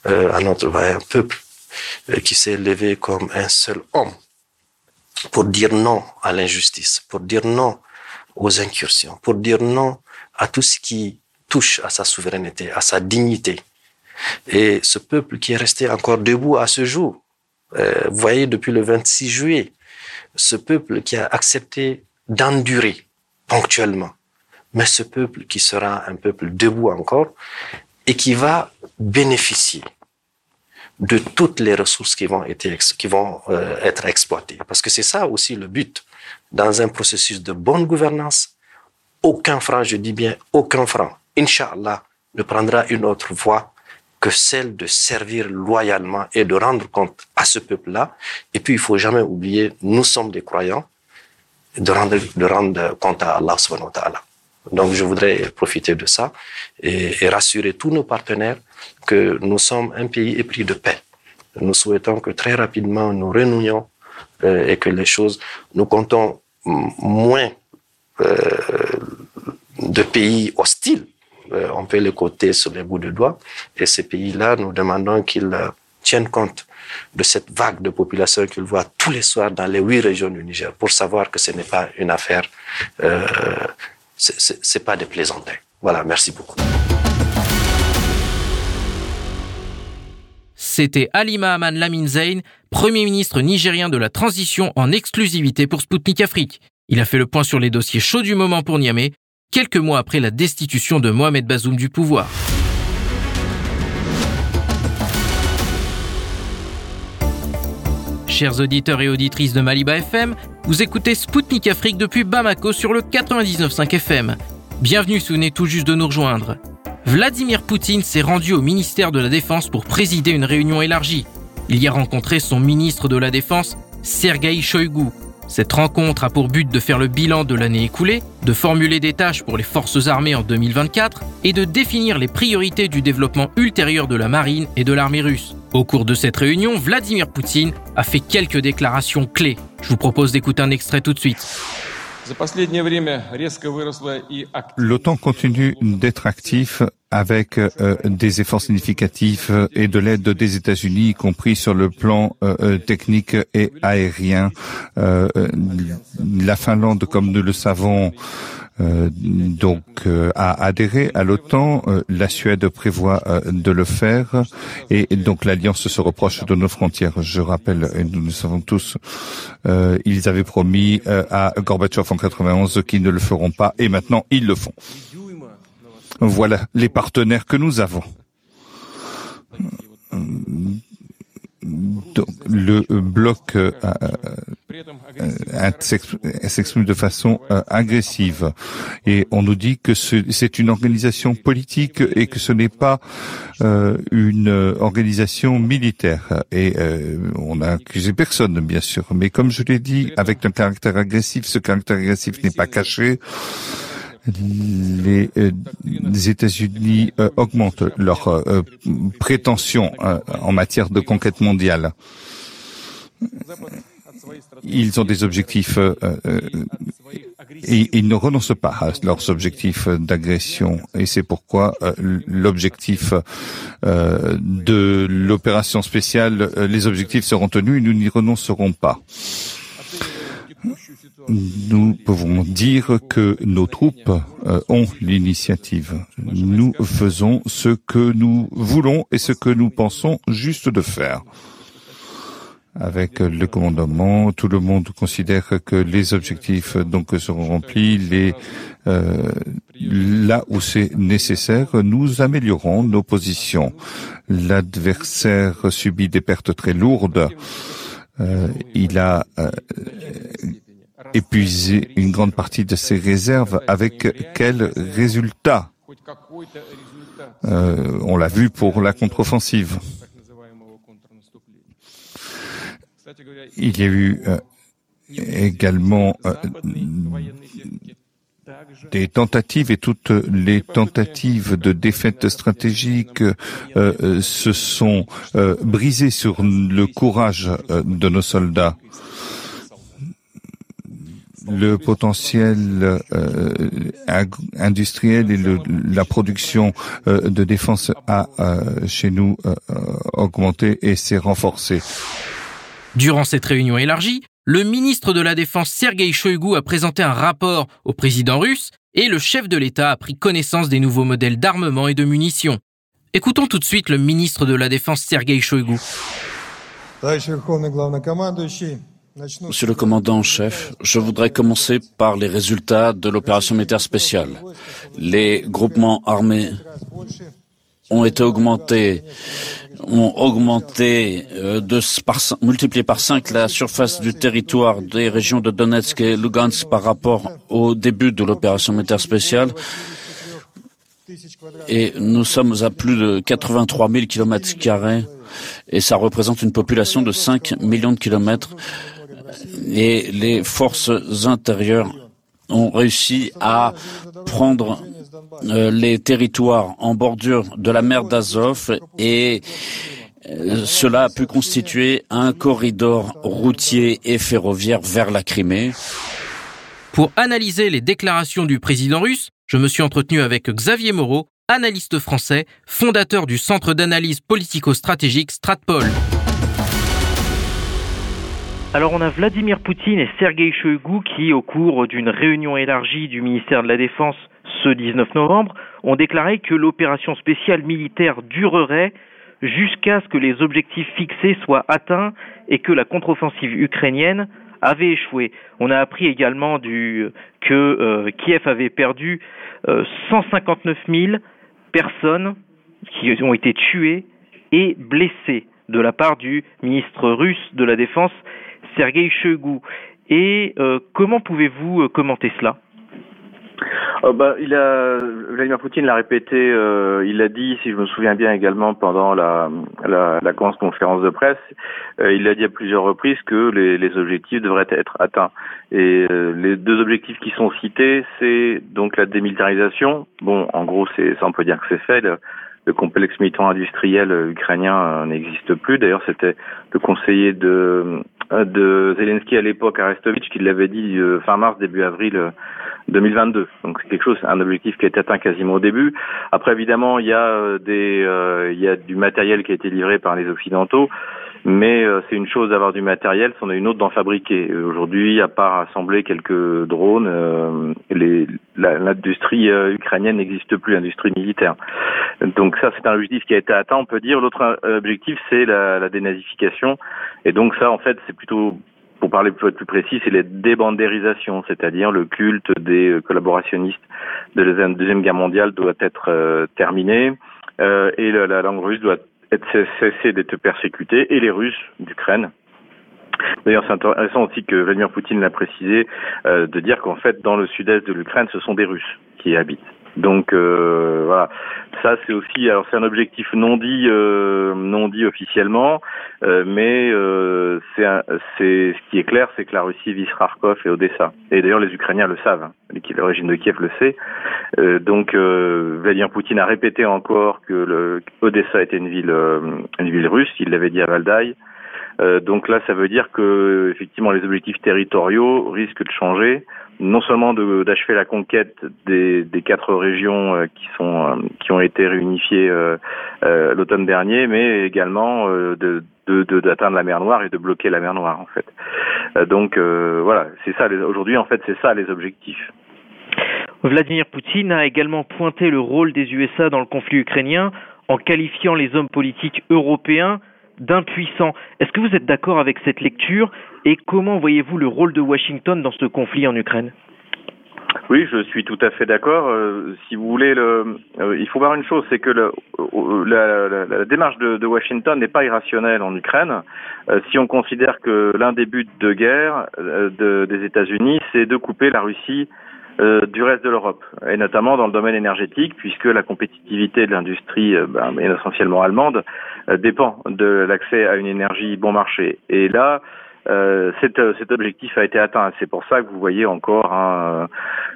euh, à notre vaillant peuple, qui s'est levé comme un seul homme, pour dire non à l'injustice, pour dire non aux incursions, pour dire non à tout ce qui touche à sa souveraineté, à sa dignité. Et ce peuple qui est resté encore debout à ce jour, euh, vous voyez, depuis le 26 juillet, ce peuple qui a accepté d'endurer ponctuellement, mais ce peuple qui sera un peuple debout encore et qui va bénéficier de toutes les ressources qui vont être, qui vont, euh, être exploitées. Parce que c'est ça aussi le but. Dans un processus de bonne gouvernance, aucun franc, je dis bien aucun franc, Inch'Allah, ne prendra une autre voie que celle de servir loyalement et de rendre compte à ce peuple-là. Et puis, il faut jamais oublier, nous sommes des croyants, de rendre, de rendre compte à Allah subhanahu wa ta'ala. Donc, je voudrais profiter de ça et, rassurer tous nos partenaires que nous sommes un pays épris de paix. Nous souhaitons que très rapidement nous renouions euh, et que les choses, nous comptons moins euh, de pays hostiles. Euh, on peut les côtés sur les bouts de doigts. Et ces pays-là, nous demandons qu'ils tiennent compte de cette vague de population qu'ils voient tous les soirs dans les huit régions du Niger pour savoir que ce n'est pas une affaire c'est pas des plaisantins. Voilà, merci beaucoup. C'était Alima Aman Lamine Zayn, Premier ministre nigérien de la transition en exclusivité pour Sputnik Afrique. Il a fait le point sur les dossiers chauds du moment pour Niamey, quelques mois après la destitution de Mohamed Bazoum du pouvoir. Chers auditeurs et auditrices de Maliba FM, vous écoutez Spoutnik Afrique depuis Bamako sur le 99.5 FM. Bienvenue si tout juste de nous rejoindre. Vladimir Poutine s'est rendu au ministère de la Défense pour présider une réunion élargie. Il y a rencontré son ministre de la Défense, Sergei Shoigu, cette rencontre a pour but de faire le bilan de l'année écoulée, de formuler des tâches pour les forces armées en 2024 et de définir les priorités du développement ultérieur de la marine et de l'armée russe. Au cours de cette réunion, Vladimir Poutine a fait quelques déclarations clés. Je vous propose d'écouter un extrait tout de suite. L'OTAN continue d'être actif avec euh, des efforts significatifs et de l'aide des États-Unis, y compris sur le plan euh, euh, technique et aérien. la Finlande, comme nous le savons, donc a adhéré à l'OTAN. la Suède prévoit de le faire et, donc l'alliance se reproche de nos frontières. Je rappelle, et nous le savons tous, ils avaient promis à Gorbatchev en 91 qu'ils ne le feront pas et maintenant ils le font. Voilà les partenaires que nous avons. Le bloc euh, euh, s'exprime de façon euh, agressive. Et on nous dit que c'est une organisation politique et que ce n'est pas une organisation militaire. Et on n'a accusé personne bien sûr. Mais comme je l'ai dit avec un caractère agressif ce caractère agressif n'est pas caché les, euh, États-Unis euh, augmentent leurs euh, prétentions en matière de conquête mondiale. Ils ont des objectifs et ils ne renoncent pas à leurs objectifs d'agression. Et c'est pourquoi l'objectif de l'opération spéciale, les objectifs seront tenus et nous n'y renoncerons pas nous pouvons dire que nos troupes euh, ont l'initiative. Nous faisons ce que nous voulons et ce que nous pensons juste de faire. Avec le commandement, tout le monde considère que les objectifs donc seront remplis. Les euh, là où c'est nécessaire, nous améliorons nos positions. L'adversaire subit des pertes très lourdes. Euh, il a épuiser une grande partie de ses réserves. Avec quel résultat? Euh, On l'a vu pour la contre-offensive. Il y a eu euh, également euh, des tentatives et toutes les tentatives de défaite stratégique se sont brisées sur le courage de nos soldats le potentiel euh, industriel et le, la production euh, de défense a euh, chez nous augmenté et s'est renforcé. Durant cette réunion élargie, le ministre de la Défense Sergei Shoigu a présenté un rapport au président russe et le chef de l'État a pris connaissance des nouveaux modèles d'armement et de munitions. Écoutons tout de suite le ministre de la Défense Sergei Shoigu. Monsieur le commandant en chef, je voudrais commencer par les résultats de l'opération militaire spéciale. Les groupements armés ont été augmentés, ont augmenté euh, de par, multiplié par 5 la surface du territoire des régions de Donetsk et Lugansk par rapport au début de l'opération militaire spéciale. Et nous sommes à plus de 83 000 kilomètres carrés et ça représente une population de 5 millions de kilomètres et les forces intérieures ont réussi à prendre euh, les territoires en bordure de la mer d'Azov et euh, cela a pu constituer un corridor routier et ferroviaire vers la Crimée. Pour analyser les déclarations du président russe, je me suis entretenu avec Xavier Moreau, analyste français, fondateur du centre d'analyse politico-stratégique Stratpol. Alors on a Vladimir Poutine et Sergei Shoigu qui, au cours d'une réunion élargie du ministère de la Défense ce 19 novembre, ont déclaré que l'opération spéciale militaire durerait jusqu'à ce que les objectifs fixés soient atteints et que la contre-offensive ukrainienne avait échoué. On a appris également que euh, Kiev avait perdu 159 euh, 000 personnes qui ont été tuées et blessées de la part du ministre russe de la Défense Sergei Shoigu. Et euh, comment pouvez-vous euh, commenter cela? Oh bah, il Vladimir Poutine l'a répété, euh, il l'a dit, si je me souviens bien également pendant la, la, la conférence de presse, il a dit à plusieurs reprises que les, objectifs devraient être atteints. Et les deux objectifs qui sont cités, c'est donc la démilitarisation. Bon, en gros, c'est ça on peut dire que c'est fait. Le complexe militant industriel ukrainien n'existe plus. D'ailleurs, c'était le conseiller de euh, de Zelensky à l'époque à Restovich qui l'avait dit euh, fin mars, début avril 2022. Euh, Donc c'est quelque chose, un objectif qui a été atteint quasiment au début. Après évidemment, il y a des, il y a du matériel qui a été livré par les occidentaux. Mais euh, c'est une chose d'avoir du matériel, c'en est une autre d'en fabriquer. Aujourd'hui, à part assembler quelques drones, euh, l'industrie euh, ukrainienne n'existe plus, l'industrie militaire. Donc ça, c'est un objectif qui a été atteint, on peut dire. L'autre objectif, c'est la, la, dénazification. Et donc ça, en fait, c'est plutôt pour parler plus, plus précis, c'est la débandérisation, c'est-à-dire le culte des collaborationnistes de la Deuxième Guerre mondiale doit être terminé euh, et la, la, langue russe doit cesser d'être persécutés, et les Russes d'Ukraine. D'ailleurs, c'est intéressant aussi que Vladimir Poutine l'a précisé, euh, de dire qu'en fait, dans le sud-est de l'Ukraine, ce sont des Russes qui y habitent. Donc euh, voilà, ça c'est aussi, alors c'est un objectif non dit, euh, non dit officiellement, euh, mais euh, c'est, c'est ce qui est clair, c'est que la Russie vise Kharkov et Odessa. Et d'ailleurs les Ukrainiens le savent, hein. le régime de Kiev le sait. Euh, donc Vladimir Poutine a répété encore que le, Odessa était une ville, une ville russe. Il l'avait dit à Valdaï. Donc là, ça veut dire que effectivement les objectifs territoriaux risquent de changer non seulement d'achever la conquête des, quatre régions euh, qui sont euh, qui ont été réunifiées euh, l'automne dernier, mais également de d'atteindre la mer Noire et de bloquer la mer Noire en fait. donc voilà, c'est ça. Aujourd'hui en fait, c'est ça les objectifs. Vladimir Poutine a également pointé le rôle des USA dans le conflit ukrainien en qualifiant les hommes politiques européens d'impuissants. Est-ce que vous êtes d'accord avec cette lecture et comment voyez-vous le rôle de Washington dans ce conflit en Ukraine? Oui, je suis tout à fait d'accord. Euh, si vous voulez, le, euh, il faut voir une chose, c'est que euh, la, démarche de, Washington n'est pas irrationnelle en Ukraine. si on considère que l'un des buts de guerre de, des États-Unis, c'est de couper la Russie du reste de l'Europe, et notamment dans le domaine énergétique, puisque la compétitivité de l'industrie, euh, ben, essentiellement allemande, euh, dépend de l'accès à une énergie bon marché. Et là, cet, cet, objectif a été atteint. C'est pour ça que vous voyez encore un,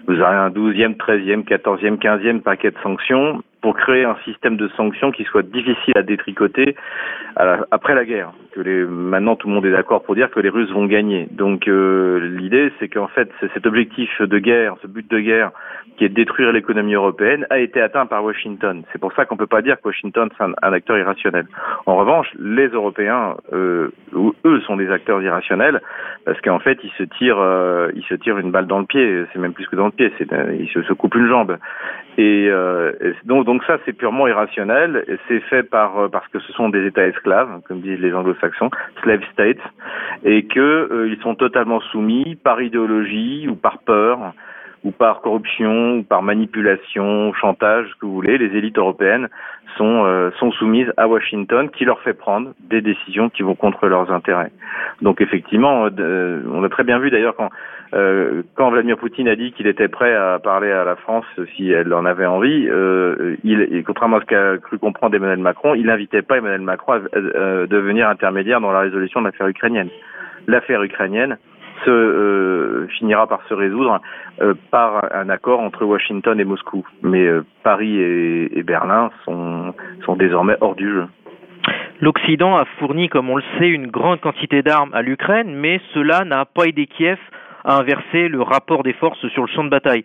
vous avez un douzième, treizième, quatorzième, quinzième paquet de sanctions pour créer un système de sanctions qui soit difficile à détricoter après la guerre. Maintenant, tout le monde est d'accord pour dire que les Russes vont gagner. Donc, euh, l'idée, c'est qu'en fait, cet objectif de guerre, ce but de guerre, qui est de détruire l'économie européenne, a été atteint par Washington. C'est pour ça qu'on peut pas dire que Washington c'est un, acteur irrationnel. En revanche, les Européens, euh, eux, sont des acteurs irrationnels parce qu'en fait, ils se tirent, euh, ils se tirent une balle dans le pied. C'est même plus que dans le pied. Ils se, coupent une jambe. Et, donc, donc ça, c'est purement irrationnel. C'est fait par euh, parce que ce sont des États esclaves, comme disent les Anglo-Saxons, slave states, et que euh, ils sont totalement soumis par idéologie ou par peur ou par corruption ou par manipulation, chantage, ce que vous voulez. Les élites européennes sont euh, sont soumises à Washington, qui leur fait prendre des décisions qui vont contre leurs intérêts. Donc effectivement, on a très bien vu d'ailleurs quand euh, Vladimir Poutine a dit qu'il était prêt à parler à la France si elle en avait envie, euh, contrairement à ce qu'a cru comprendre Emmanuel Macron, il n'invitait pas Emmanuel Macron à, devenir intermédiaire dans la résolution de l'affaire ukrainienne. L'affaire ukrainienne se euh, finira par se résoudre euh, par un accord entre Washington et Moscou. Mais Paris et, et Berlin sont, sont désormais hors du jeu. L'Occident a fourni, comme on le sait, une grande quantité d'armes à l'Ukraine, mais cela n'a pas aidé Kiev à inverser le rapport des forces sur le champ de bataille.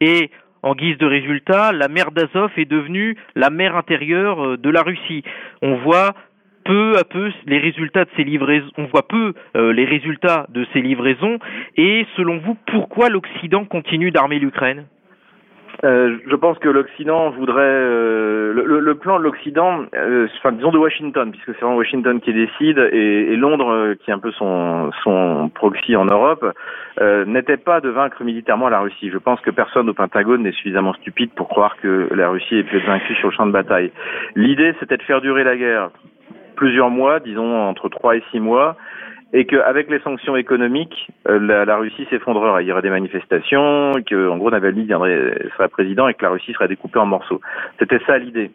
Et en guise de résultat, la mer d'Azov est devenue la mer intérieure euh, de la Russie. On voit peu à peu les résultats de ces livraisons, on voit peu euh, les résultats de ces livraisons. Et selon vous, pourquoi l'Occident continue d'armer l'Ukraine? Euh, je pense que l'Occident voudrait euh, le, le, plan de l'Occident, euh, enfin disons de Washington, puisque c'est vraiment Washington qui décide et, et Londres, euh, qui est un peu son son proxy en Europe, n'était pas de vaincre militairement la Russie. Je pense que personne au Pentagone n'est suffisamment stupide pour croire que la Russie ait pu être vaincue sur le champ de bataille. L'idée, c'était de faire durer la guerre plusieurs mois, disons entre trois et six mois, et qu'avec les sanctions économiques, euh, la, Russie s'effondrerait. Il y aurait des manifestations, que en gros Navalny viendrait, serait président et que la Russie serait découpée en morceaux. C'était ça l'idée.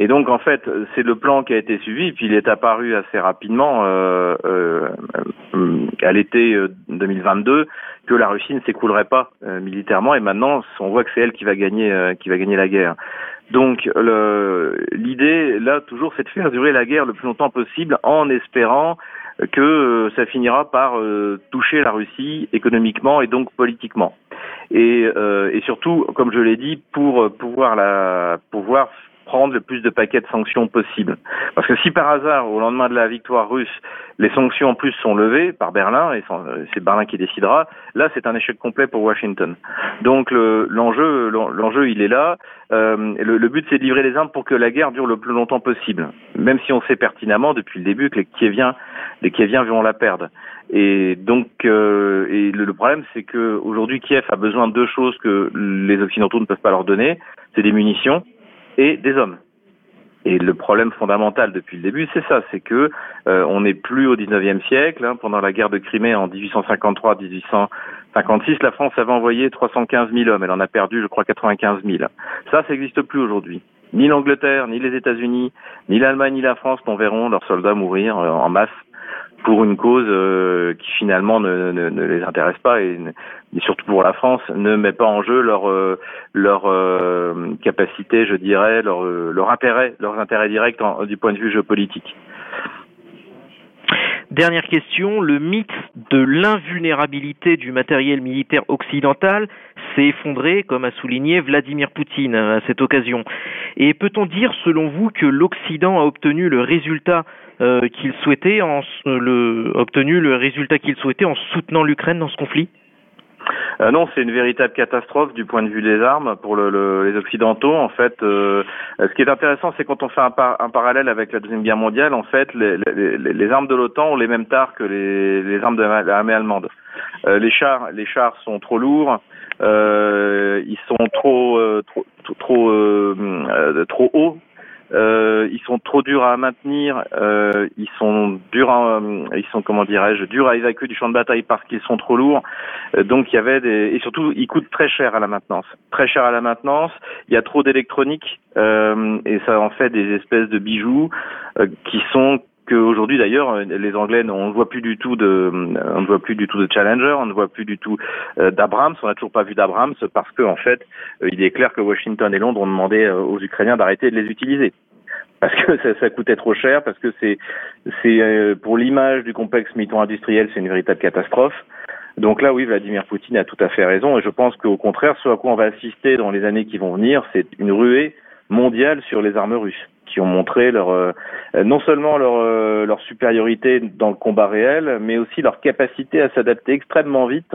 Et donc en fait, c'est le plan qui a été suivi, puis il est apparu assez rapidement euh, euh, à l'été 2022 euh, que la Russie ne s'écroulerait pas militairement, et maintenant on voit que c'est elle qui va gagner, qui va gagner la guerre. Donc l'idée là toujours, c'est de faire durer la guerre le plus longtemps possible en espérant que euh, ça finira par euh, toucher la Russie économiquement et donc politiquement. Et, euh, et surtout, comme je l'ai dit, pour pouvoir la pouvoir prendre le plus de paquets de sanctions possible. Parce que si par hasard, au lendemain de la victoire russe, les sanctions en plus sont levées par Berlin, et c'est Berlin qui décidera, là c'est un échec complet pour Washington. Donc l'enjeu, l'enjeu il est là. Euh, le, but c'est de livrer les armes pour que la guerre dure le plus longtemps possible, même si on sait pertinemment depuis le début que les Kieviens, les Kieviens vont la perdre. Et donc, euh, le problème c'est que aujourd'hui Kiev a besoin de deux choses que les Occidentaux ne peuvent pas leur donner, c'est des munitions et des hommes. Et le problème fondamental depuis le début, c'est ça, c'est que euh, on n'est plus au 19e siècle. Hein, pendant la guerre de Crimée en 1853-1856, la France avait envoyé 315 000 hommes. Elle en a perdu, je crois, 95 000. Ça, ça n'existe plus aujourd'hui. Ni l'Angleterre, ni les États-Unis, ni l'Allemagne, ni la France n'enverront leurs soldats mourir euh, en masse pour une cause euh, qui finalement ne, les intéresse pas et, et, surtout pour la France ne met pas en jeu leur euh, leur euh, capacité, je dirais, leur leur intérêt, leurs intérêts directs du point de vue géopolitique. Dernière question, le mythe de l'invulnérabilité du matériel militaire occidental s'est effondré, comme a souligné Vladimir Poutine à cette occasion. Et peut-on dire, selon vous, que l'Occident a obtenu le résultat euh, qu'il souhaitait en euh, le, obtenu le résultat qu'il souhaitait en soutenant l'Ukraine dans ce conflit? Euh, non, c'est une véritable catastrophe du point de vue des armes pour le, le, les Occidentaux. En fait, euh, ce qui est intéressant, c'est quand on fait un, un, parallèle avec la deuxième guerre mondiale, en fait, les, les, les armes de l'OTAN ont les mêmes tares que les, les armes de l'armée allemande. Euh, les chars, les chars sont trop lourds, ils sont trop, trop, trop, trop hauts euh, ils sont trop durs à maintenir, euh, ils sont durs, à, ils sont comment dirais-je, durs à évacuer du champ de bataille parce qu'ils sont trop lourds. Euh, donc il y avait des et surtout ils coûtent très cher à la maintenance, très cher à la maintenance. Il y a trop d'électronique euh, et ça en fait des espèces de bijoux euh, qui sont qu'aujourd'hui d'ailleurs les Anglais on ne voit plus du tout de on ne voit plus du tout de Challenger, on ne voit plus du tout d'Abrams, on n'a toujours pas vu d'Abrams parce que en fait il est clair que Washington et Londres ont demandé aux Ukrainiens d'arrêter de les utiliser. Parce que ça, ça, coûtait trop cher, parce que c'est c'est pour l'image du complexe militaro-industriel, c'est une véritable catastrophe. Donc là, oui, Vladimir Poutine a tout à fait raison, et je pense qu'au contraire, ce à quoi on va assister dans les années qui vont venir, c'est une ruée mondiale sur les armes russes qui ont montré leur euh, non seulement leur euh, leur supériorité dans le combat réel, mais aussi leur capacité à s'adapter extrêmement vite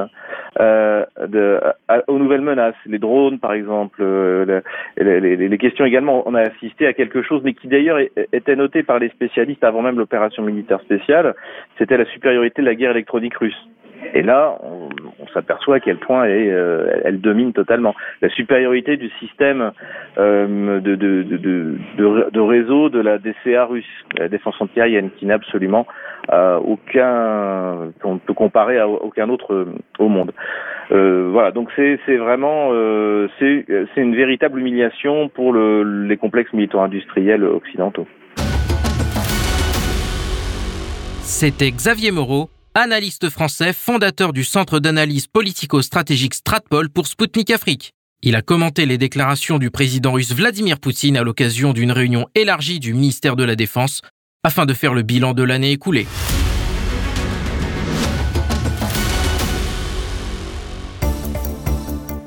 euh, de, aux nouvelles menaces, les drones par exemple, euh, les, les, les, questions également. On a assisté à quelque chose, mais qui d'ailleurs était noté par les spécialistes avant même l'opération militaire spéciale. C'était la supériorité de la guerre électronique russe. Et là, on, s'aperçoit à quel point elle, euh, elle, domine totalement. La supériorité du système euh, de, réseau de la DCA russe, la défense antiaérienne, qui n'a absolument euh, aucun, qu'on peut comparer à aucun autre au monde. Voilà, donc c'est vraiment c'est une véritable humiliation pour le, les complexes militaro-industriels occidentaux. C'était Xavier Moreau analyste français, fondateur du centre d'analyse politico-stratégique Stratpol pour Sputnik Afrique. Il a commenté les déclarations du président russe Vladimir Poutine à l'occasion d'une réunion élargie du ministère de la Défense afin de faire le bilan de l'année écoulée.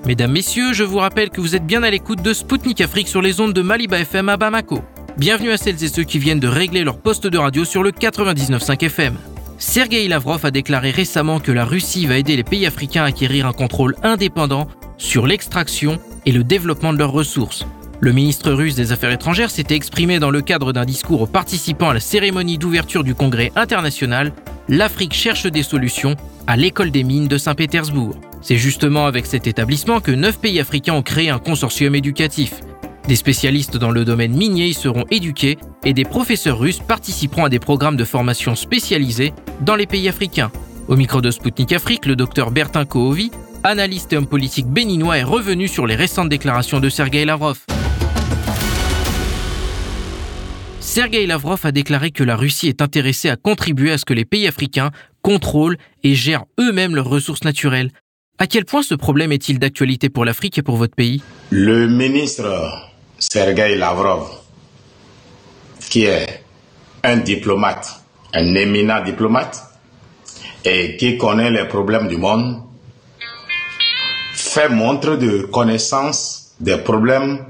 Mesdames, Messieurs, je vous rappelle que vous êtes bien à l'écoute de Sputnik Afrique sur les ondes de Maliba FM à Bamako. Bienvenue à celles et ceux qui viennent de régler leur poste de radio sur le 99.5 FM. Sergei Lavrov a déclaré récemment que la Russie va aider les pays africains à acquérir un contrôle indépendant sur l'extraction et le développement de leurs ressources. Le ministre russe des Affaires étrangères s'était exprimé dans le cadre d'un discours aux participants à la cérémonie d'ouverture du Congrès international L'Afrique cherche des solutions à l'école des mines de Saint-Pétersbourg. C'est justement avec cet établissement que neuf pays africains ont créé un consortium éducatif. Des spécialistes dans le domaine minier y seront éduqués et des professeurs russes participeront à des programmes de formation spécialisés dans les pays africains. Au micro de Sputnik Afrique, le docteur Bertin Kohovi, analyste et homme politique béninois, est revenu sur les récentes déclarations de Sergei Lavrov. Sergei Lavrov a déclaré que la Russie est intéressée à contribuer à ce que les pays africains contrôlent et gèrent eux-mêmes leurs ressources naturelles. À quel point ce problème est-il d'actualité pour l'Afrique et pour votre pays? Le ministre Sergei Lavrov, qui est un diplomate, un éminent diplomate, et qui connaît les problèmes du monde, fait montre de connaissance des problèmes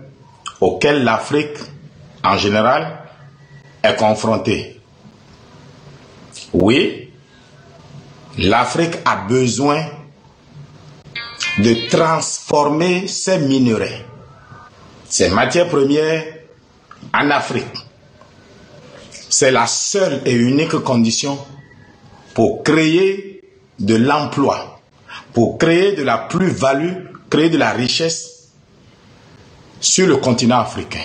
auxquels l'Afrique, en général, est confrontée. Oui, l'Afrique a besoin de transformer ses minerais ces matières premières en Afrique. C'est la seule et unique condition pour créer de l'emploi, pour créer de la plus-value, créer de la richesse sur le continent africain.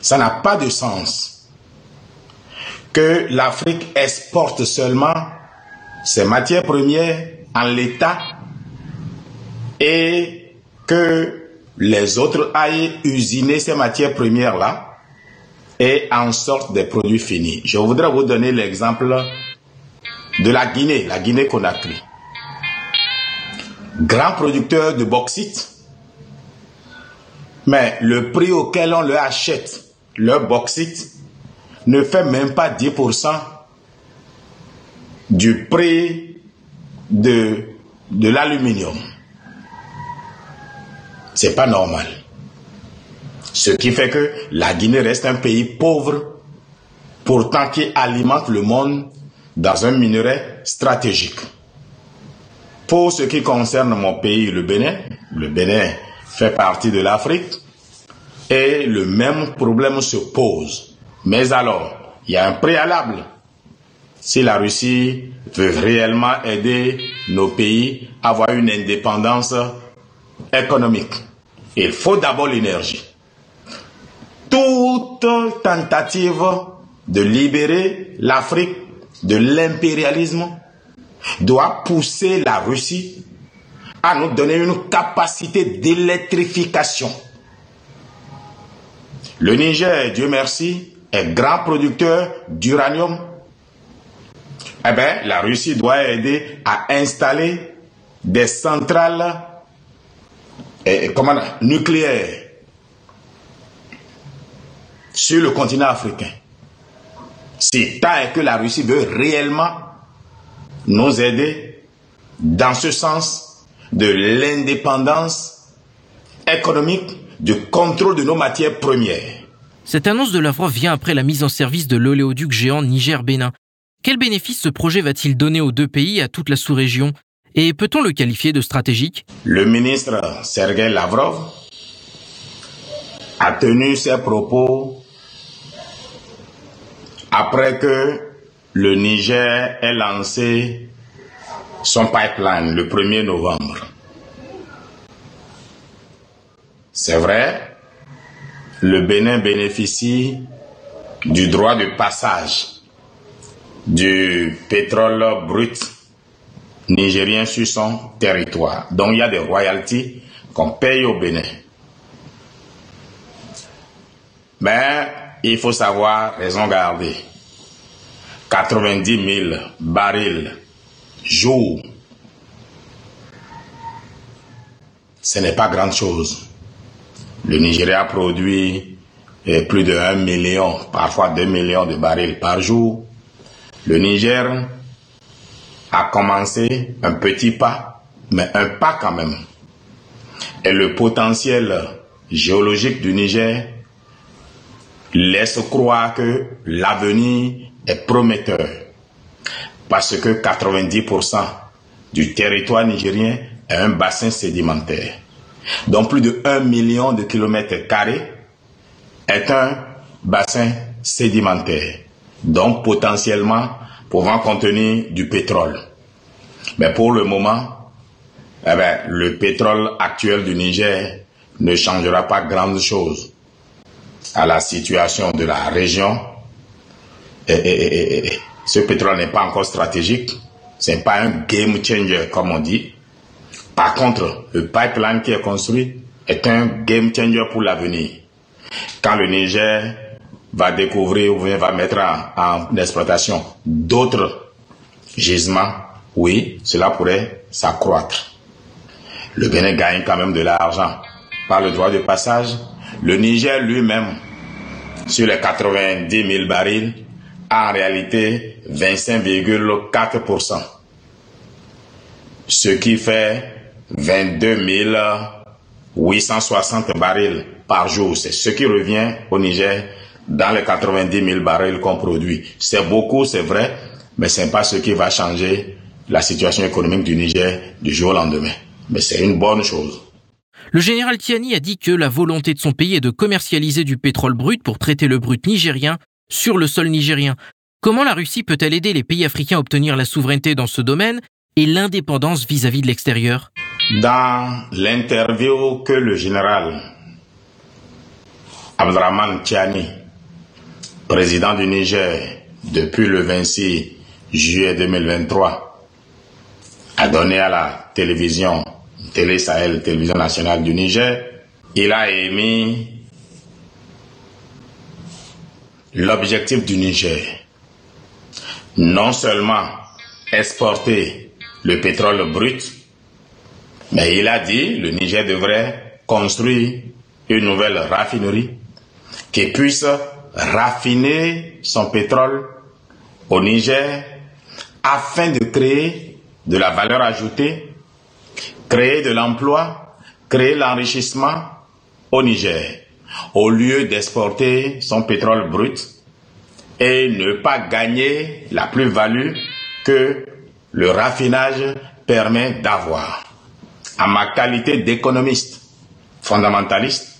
Ça n'a pas de sens que l'Afrique exporte seulement ses matières premières en l'état et que les autres aillent usiner ces matières premières-là et en sortent des produits finis. Je voudrais vous donner l'exemple de la Guinée, la Guinée-Conakry. Grand producteur de bauxite, mais le prix auquel on leur achète leur bauxite ne fait même pas 10% du prix de, de l'aluminium. C'est pas normal. Ce qui fait que la Guinée reste un pays pauvre, pourtant qui alimente le monde dans un minerai stratégique. Pour ce qui concerne mon pays, le Bénin, le Bénin fait partie de l'Afrique et le même problème se pose. Mais alors, il y a un préalable. Si la Russie veut réellement aider nos pays à avoir une indépendance économique. Il faut d'abord l'énergie. Toute tentative de libérer l'Afrique de l'impérialisme doit pousser la Russie à nous donner une capacité d'électrification. Le Niger, Dieu merci, est grand producteur d'uranium, eh bien, la Russie doit aider à installer des centrales eh, comment, nucléaires sur le continent africain. C'est tant que la Russie veut réellement nous aider dans ce sens de l'indépendance économique, du contrôle de nos matières premières. Cette annonce de Lavrov vient après la mise en service de l'oléoduc géant Niger-Bénin. Quel bénéfice ce projet va-t-il donner aux deux pays et à toute la sous-région? Et peut-on le qualifier de stratégique? Le ministre Sergei Lavrov a tenu ses propos après que le Niger ait lancé son pipeline le 1er novembre. C'est vrai, le Bénin bénéficie du droit de passage du pétrole brut nigérien sur son territoire. Donc il y a des royalties qu'on paye au Bénin. Mais il faut savoir raison garder. 90 000 barils jour, ce n'est pas grande chose. Le Nigeria produit eh, plus de 1 million, parfois 2 millions de barils par jour. Le Niger a commencé un petit pas, mais un pas quand même. Et le potentiel géologique du Niger laisse croire que l'avenir est prometteur. Parce que 90% du territoire nigérien est un bassin sédimentaire. Donc plus de 1 million de kilomètres carrés est un bassin sédimentaire. Donc potentiellement pouvant contenir du pétrole. Mais pour le moment, eh bien, le pétrole actuel du Niger ne changera pas grande chose à la situation de la région. Ce pétrole n'est pas encore stratégique. C'est pas un game changer comme on dit. Par contre, le pipeline qui est construit est un game changer pour l'avenir. Quand le Niger va découvrir ou va mettre en, exploitation d'autres gisements, oui, cela pourrait s'accroître. Le Bénin gagne quand même de l'argent par le droit de passage. Le Niger lui-même, sur les 90 000 barils, a en réalité 25,4%. Ce qui fait 22 860 barils par jour. C'est ce qui revient au Niger dans les 90 000 barils qu'on produit. C'est beaucoup, c'est vrai, mais ce n'est pas ce qui va changer la situation économique du Niger du jour au lendemain. Mais c'est une bonne chose. Le général Tiani a dit que la volonté de son pays est de commercialiser du pétrole brut pour traiter le brut nigérien sur le sol nigérien. Comment la Russie peut-elle aider les pays africains à obtenir la souveraineté dans ce domaine et l'indépendance vis-à-vis de l'extérieur? Dans l'interview que le général Abdraman Tiani, président du Niger depuis le 26 juillet 2023, a donné à la télévision, Télé Sahel, télévision nationale du Niger, il a émis l'objectif du Niger. Non seulement exporter le pétrole brut, mais il a dit le Niger devrait construire une nouvelle raffinerie qui puisse raffiner son pétrole au Niger afin de créer de la valeur ajoutée, créer de l'emploi, créer l'enrichissement au Niger, au lieu d'exporter son pétrole brut et ne pas gagner la plus-value que le raffinage permet d'avoir. À ma qualité d'économiste fondamentaliste,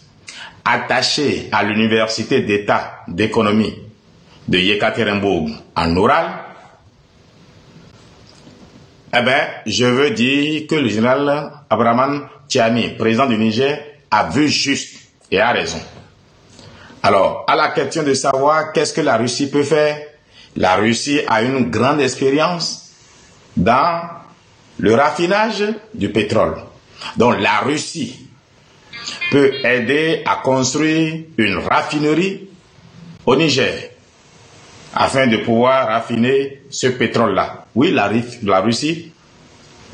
attaché à l'université d'État d'économie de Yekaterinbourg en Oural, eh bien, je veux dire que le général Abraman Tiani, président du Niger, a vu juste et a raison. Alors, à la question de savoir qu'est-ce que la Russie peut faire, la Russie a une grande expérience dans le raffinage du pétrole. Donc, la Russie peut aider à construire une raffinerie au Niger afin de pouvoir raffiner ce pétrole-là. Oui, la, Russie,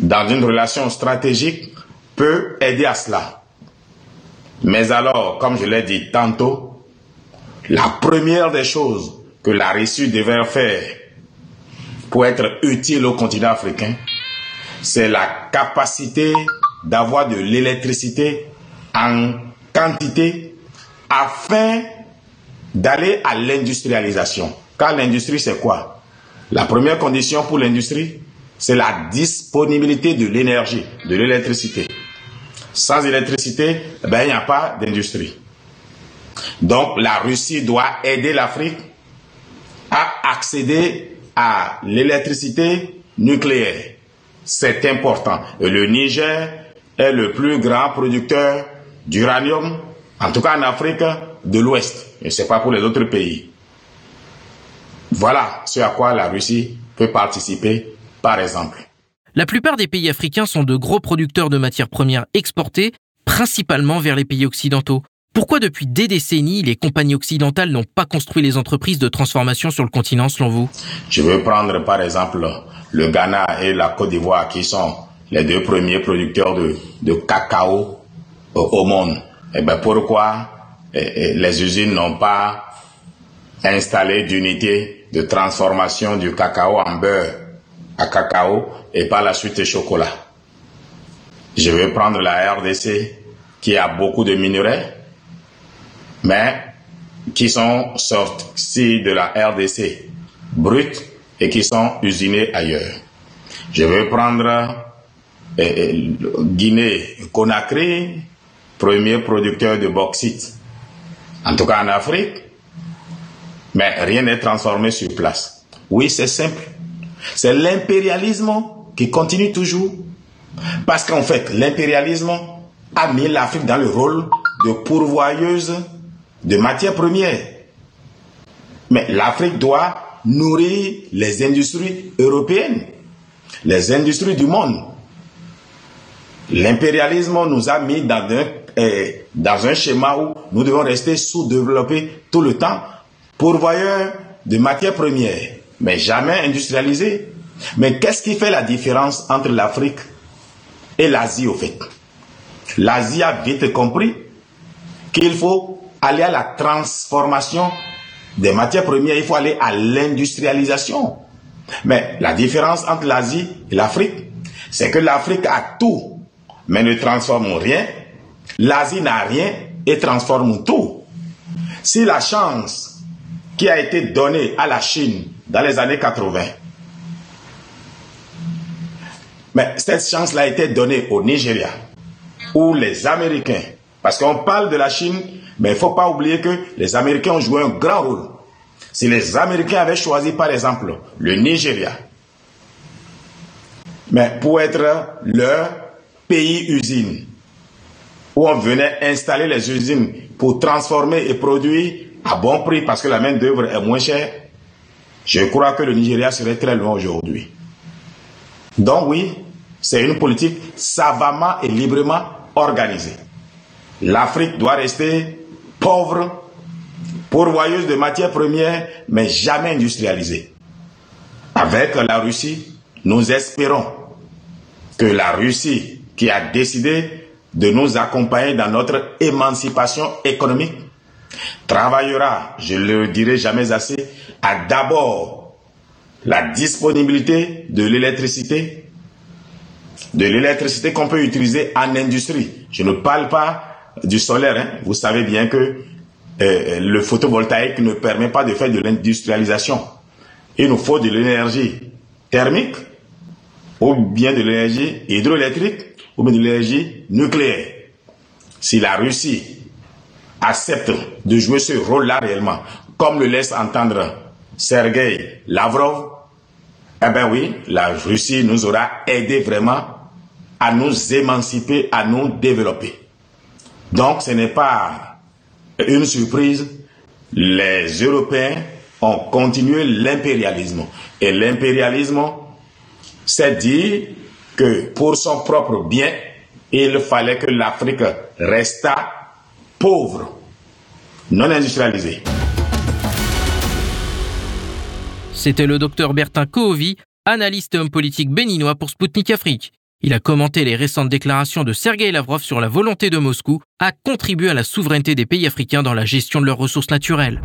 dans une relation stratégique, peut aider à cela. Mais alors, comme je l'ai dit tantôt, la première des choses que la Russie devrait faire pour être utile au continent africain, c'est la capacité d'avoir de l'électricité en quantité afin d'aller à l'industrialisation. Car l'industrie, c'est quoi? La première condition pour l'industrie, c'est la disponibilité de l'énergie, de l'électricité. Sans électricité, ben, il n'y a pas d'industrie. Donc la Russie doit aider l'Afrique à accéder à l'électricité nucléaire. C'est important. Et le Niger est le plus grand producteur d'uranium, en tout cas en Afrique de l'Ouest. Et ce n'est pas pour les autres pays. Voilà ce à quoi la Russie peut participer, par exemple. La plupart des pays africains sont de gros producteurs de matières premières exportées, principalement vers les pays occidentaux. Pourquoi depuis des décennies, les compagnies occidentales n'ont pas construit les entreprises de transformation sur le continent selon vous? Je veux prendre par exemple le Ghana et la Côte d'Ivoire qui sont les deux premiers producteurs de, cacao au monde. Et eh ben pourquoi eh, eh, les usines n'ont pas installé d'unités de transformation du cacao en beurre à cacao et par la suite chocolat? Je vais prendre la RDC qui a beaucoup de minerais mais qui sont sortis de la RDC brut et qui sont usinés ailleurs. Je vais prendre eh, Guinée-Conakry, premier producteur de bauxite, en tout cas en Afrique, mais rien n'est transformé sur place. Oui, c'est simple. C'est l'impérialisme qui continue toujours. Parce qu'en fait, l'impérialisme a mis l'Afrique dans le rôle de pourvoyeuse de matières premières. Mais l'Afrique doit nourrir les industries européennes, les industries du monde. L'impérialisme nous a mis dans un, eh, dans un schéma où nous devons rester sous-développés tout le temps, pourvoyeurs de matières premières, mais jamais industrialisés. Mais qu'est-ce qui fait la différence entre l'Afrique et l'Asie au fait? L'Asie a vite compris qu'il faut aller à la transformation des matières premières, il faut aller à l'industrialisation. Mais la différence entre l'Asie et l'Afrique, c'est que l'Afrique a tout, mais ne transforme rien. L'Asie n'a rien et transforme tout. Si la chance qui a été donnée à la Chine dans les années 80, mais cette chance-là a été donnée au Nigeria, ou les Américains, parce qu'on parle de la Chine mais il ne faut pas oublier que les Américains ont joué un grand rôle. Si les Américains avaient choisi, par exemple, le Nigeria, mais pour être leur pays-usine, où on venait installer les usines pour transformer et produire à bon prix parce que la main-d'œuvre est moins chère, je crois que le Nigeria serait très loin aujourd'hui. Donc oui, c'est une politique savamment et librement organisée. L'Afrique doit rester pauvre, pourvoyeuse de matières premières, mais jamais industrialisée. Avec la Russie, nous espérons que la Russie, qui a décidé de nous accompagner dans notre émancipation économique, travaillera, je le dirai jamais assez, à d'abord la disponibilité de l'électricité, de l'électricité qu'on peut utiliser en industrie. Je ne parle pas du solaire. Hein. Vous savez bien que euh, le photovoltaïque ne permet pas de faire de l'industrialisation. Il nous faut de l'énergie thermique, ou bien de l'énergie hydroélectrique, ou bien de l'énergie nucléaire. Si la Russie accepte de jouer ce rôle-là réellement, comme le laisse entendre Sergei Lavrov, eh bien oui, la Russie nous aura aidé vraiment à nous émanciper, à nous développer. Donc ce n'est pas une surprise. Les Européens ont continué l'impérialisme. Et l'impérialisme, c'est dire que pour son propre bien, il fallait que l'Afrique restât pauvre, non industrialisée. C'était le docteur Bertin Kohovi, analyste homme politique béninois pour Sputnik Afrique. Il a commenté les récentes déclarations de Sergei Lavrov sur la volonté de Moscou à contribuer à la souveraineté des pays africains dans la gestion de leurs ressources naturelles.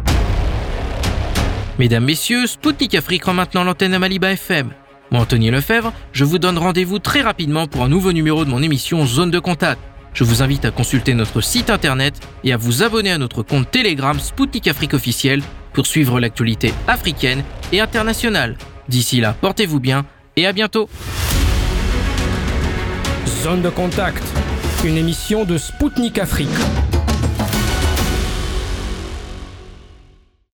Mesdames, Messieurs, Sputnik Afrique rend maintenant l'antenne à Maliba FM. Moi, Anthony Lefebvre, je vous donne rendez-vous très rapidement pour un nouveau numéro de mon émission Zone de Contact. Je vous invite à consulter notre site internet et à vous abonner à notre compte Telegram Sputnik Afrique officiel pour suivre l'actualité africaine et internationale. D'ici là, portez-vous bien et à bientôt. Zone de contact, une émission de Spoutnik Afrique.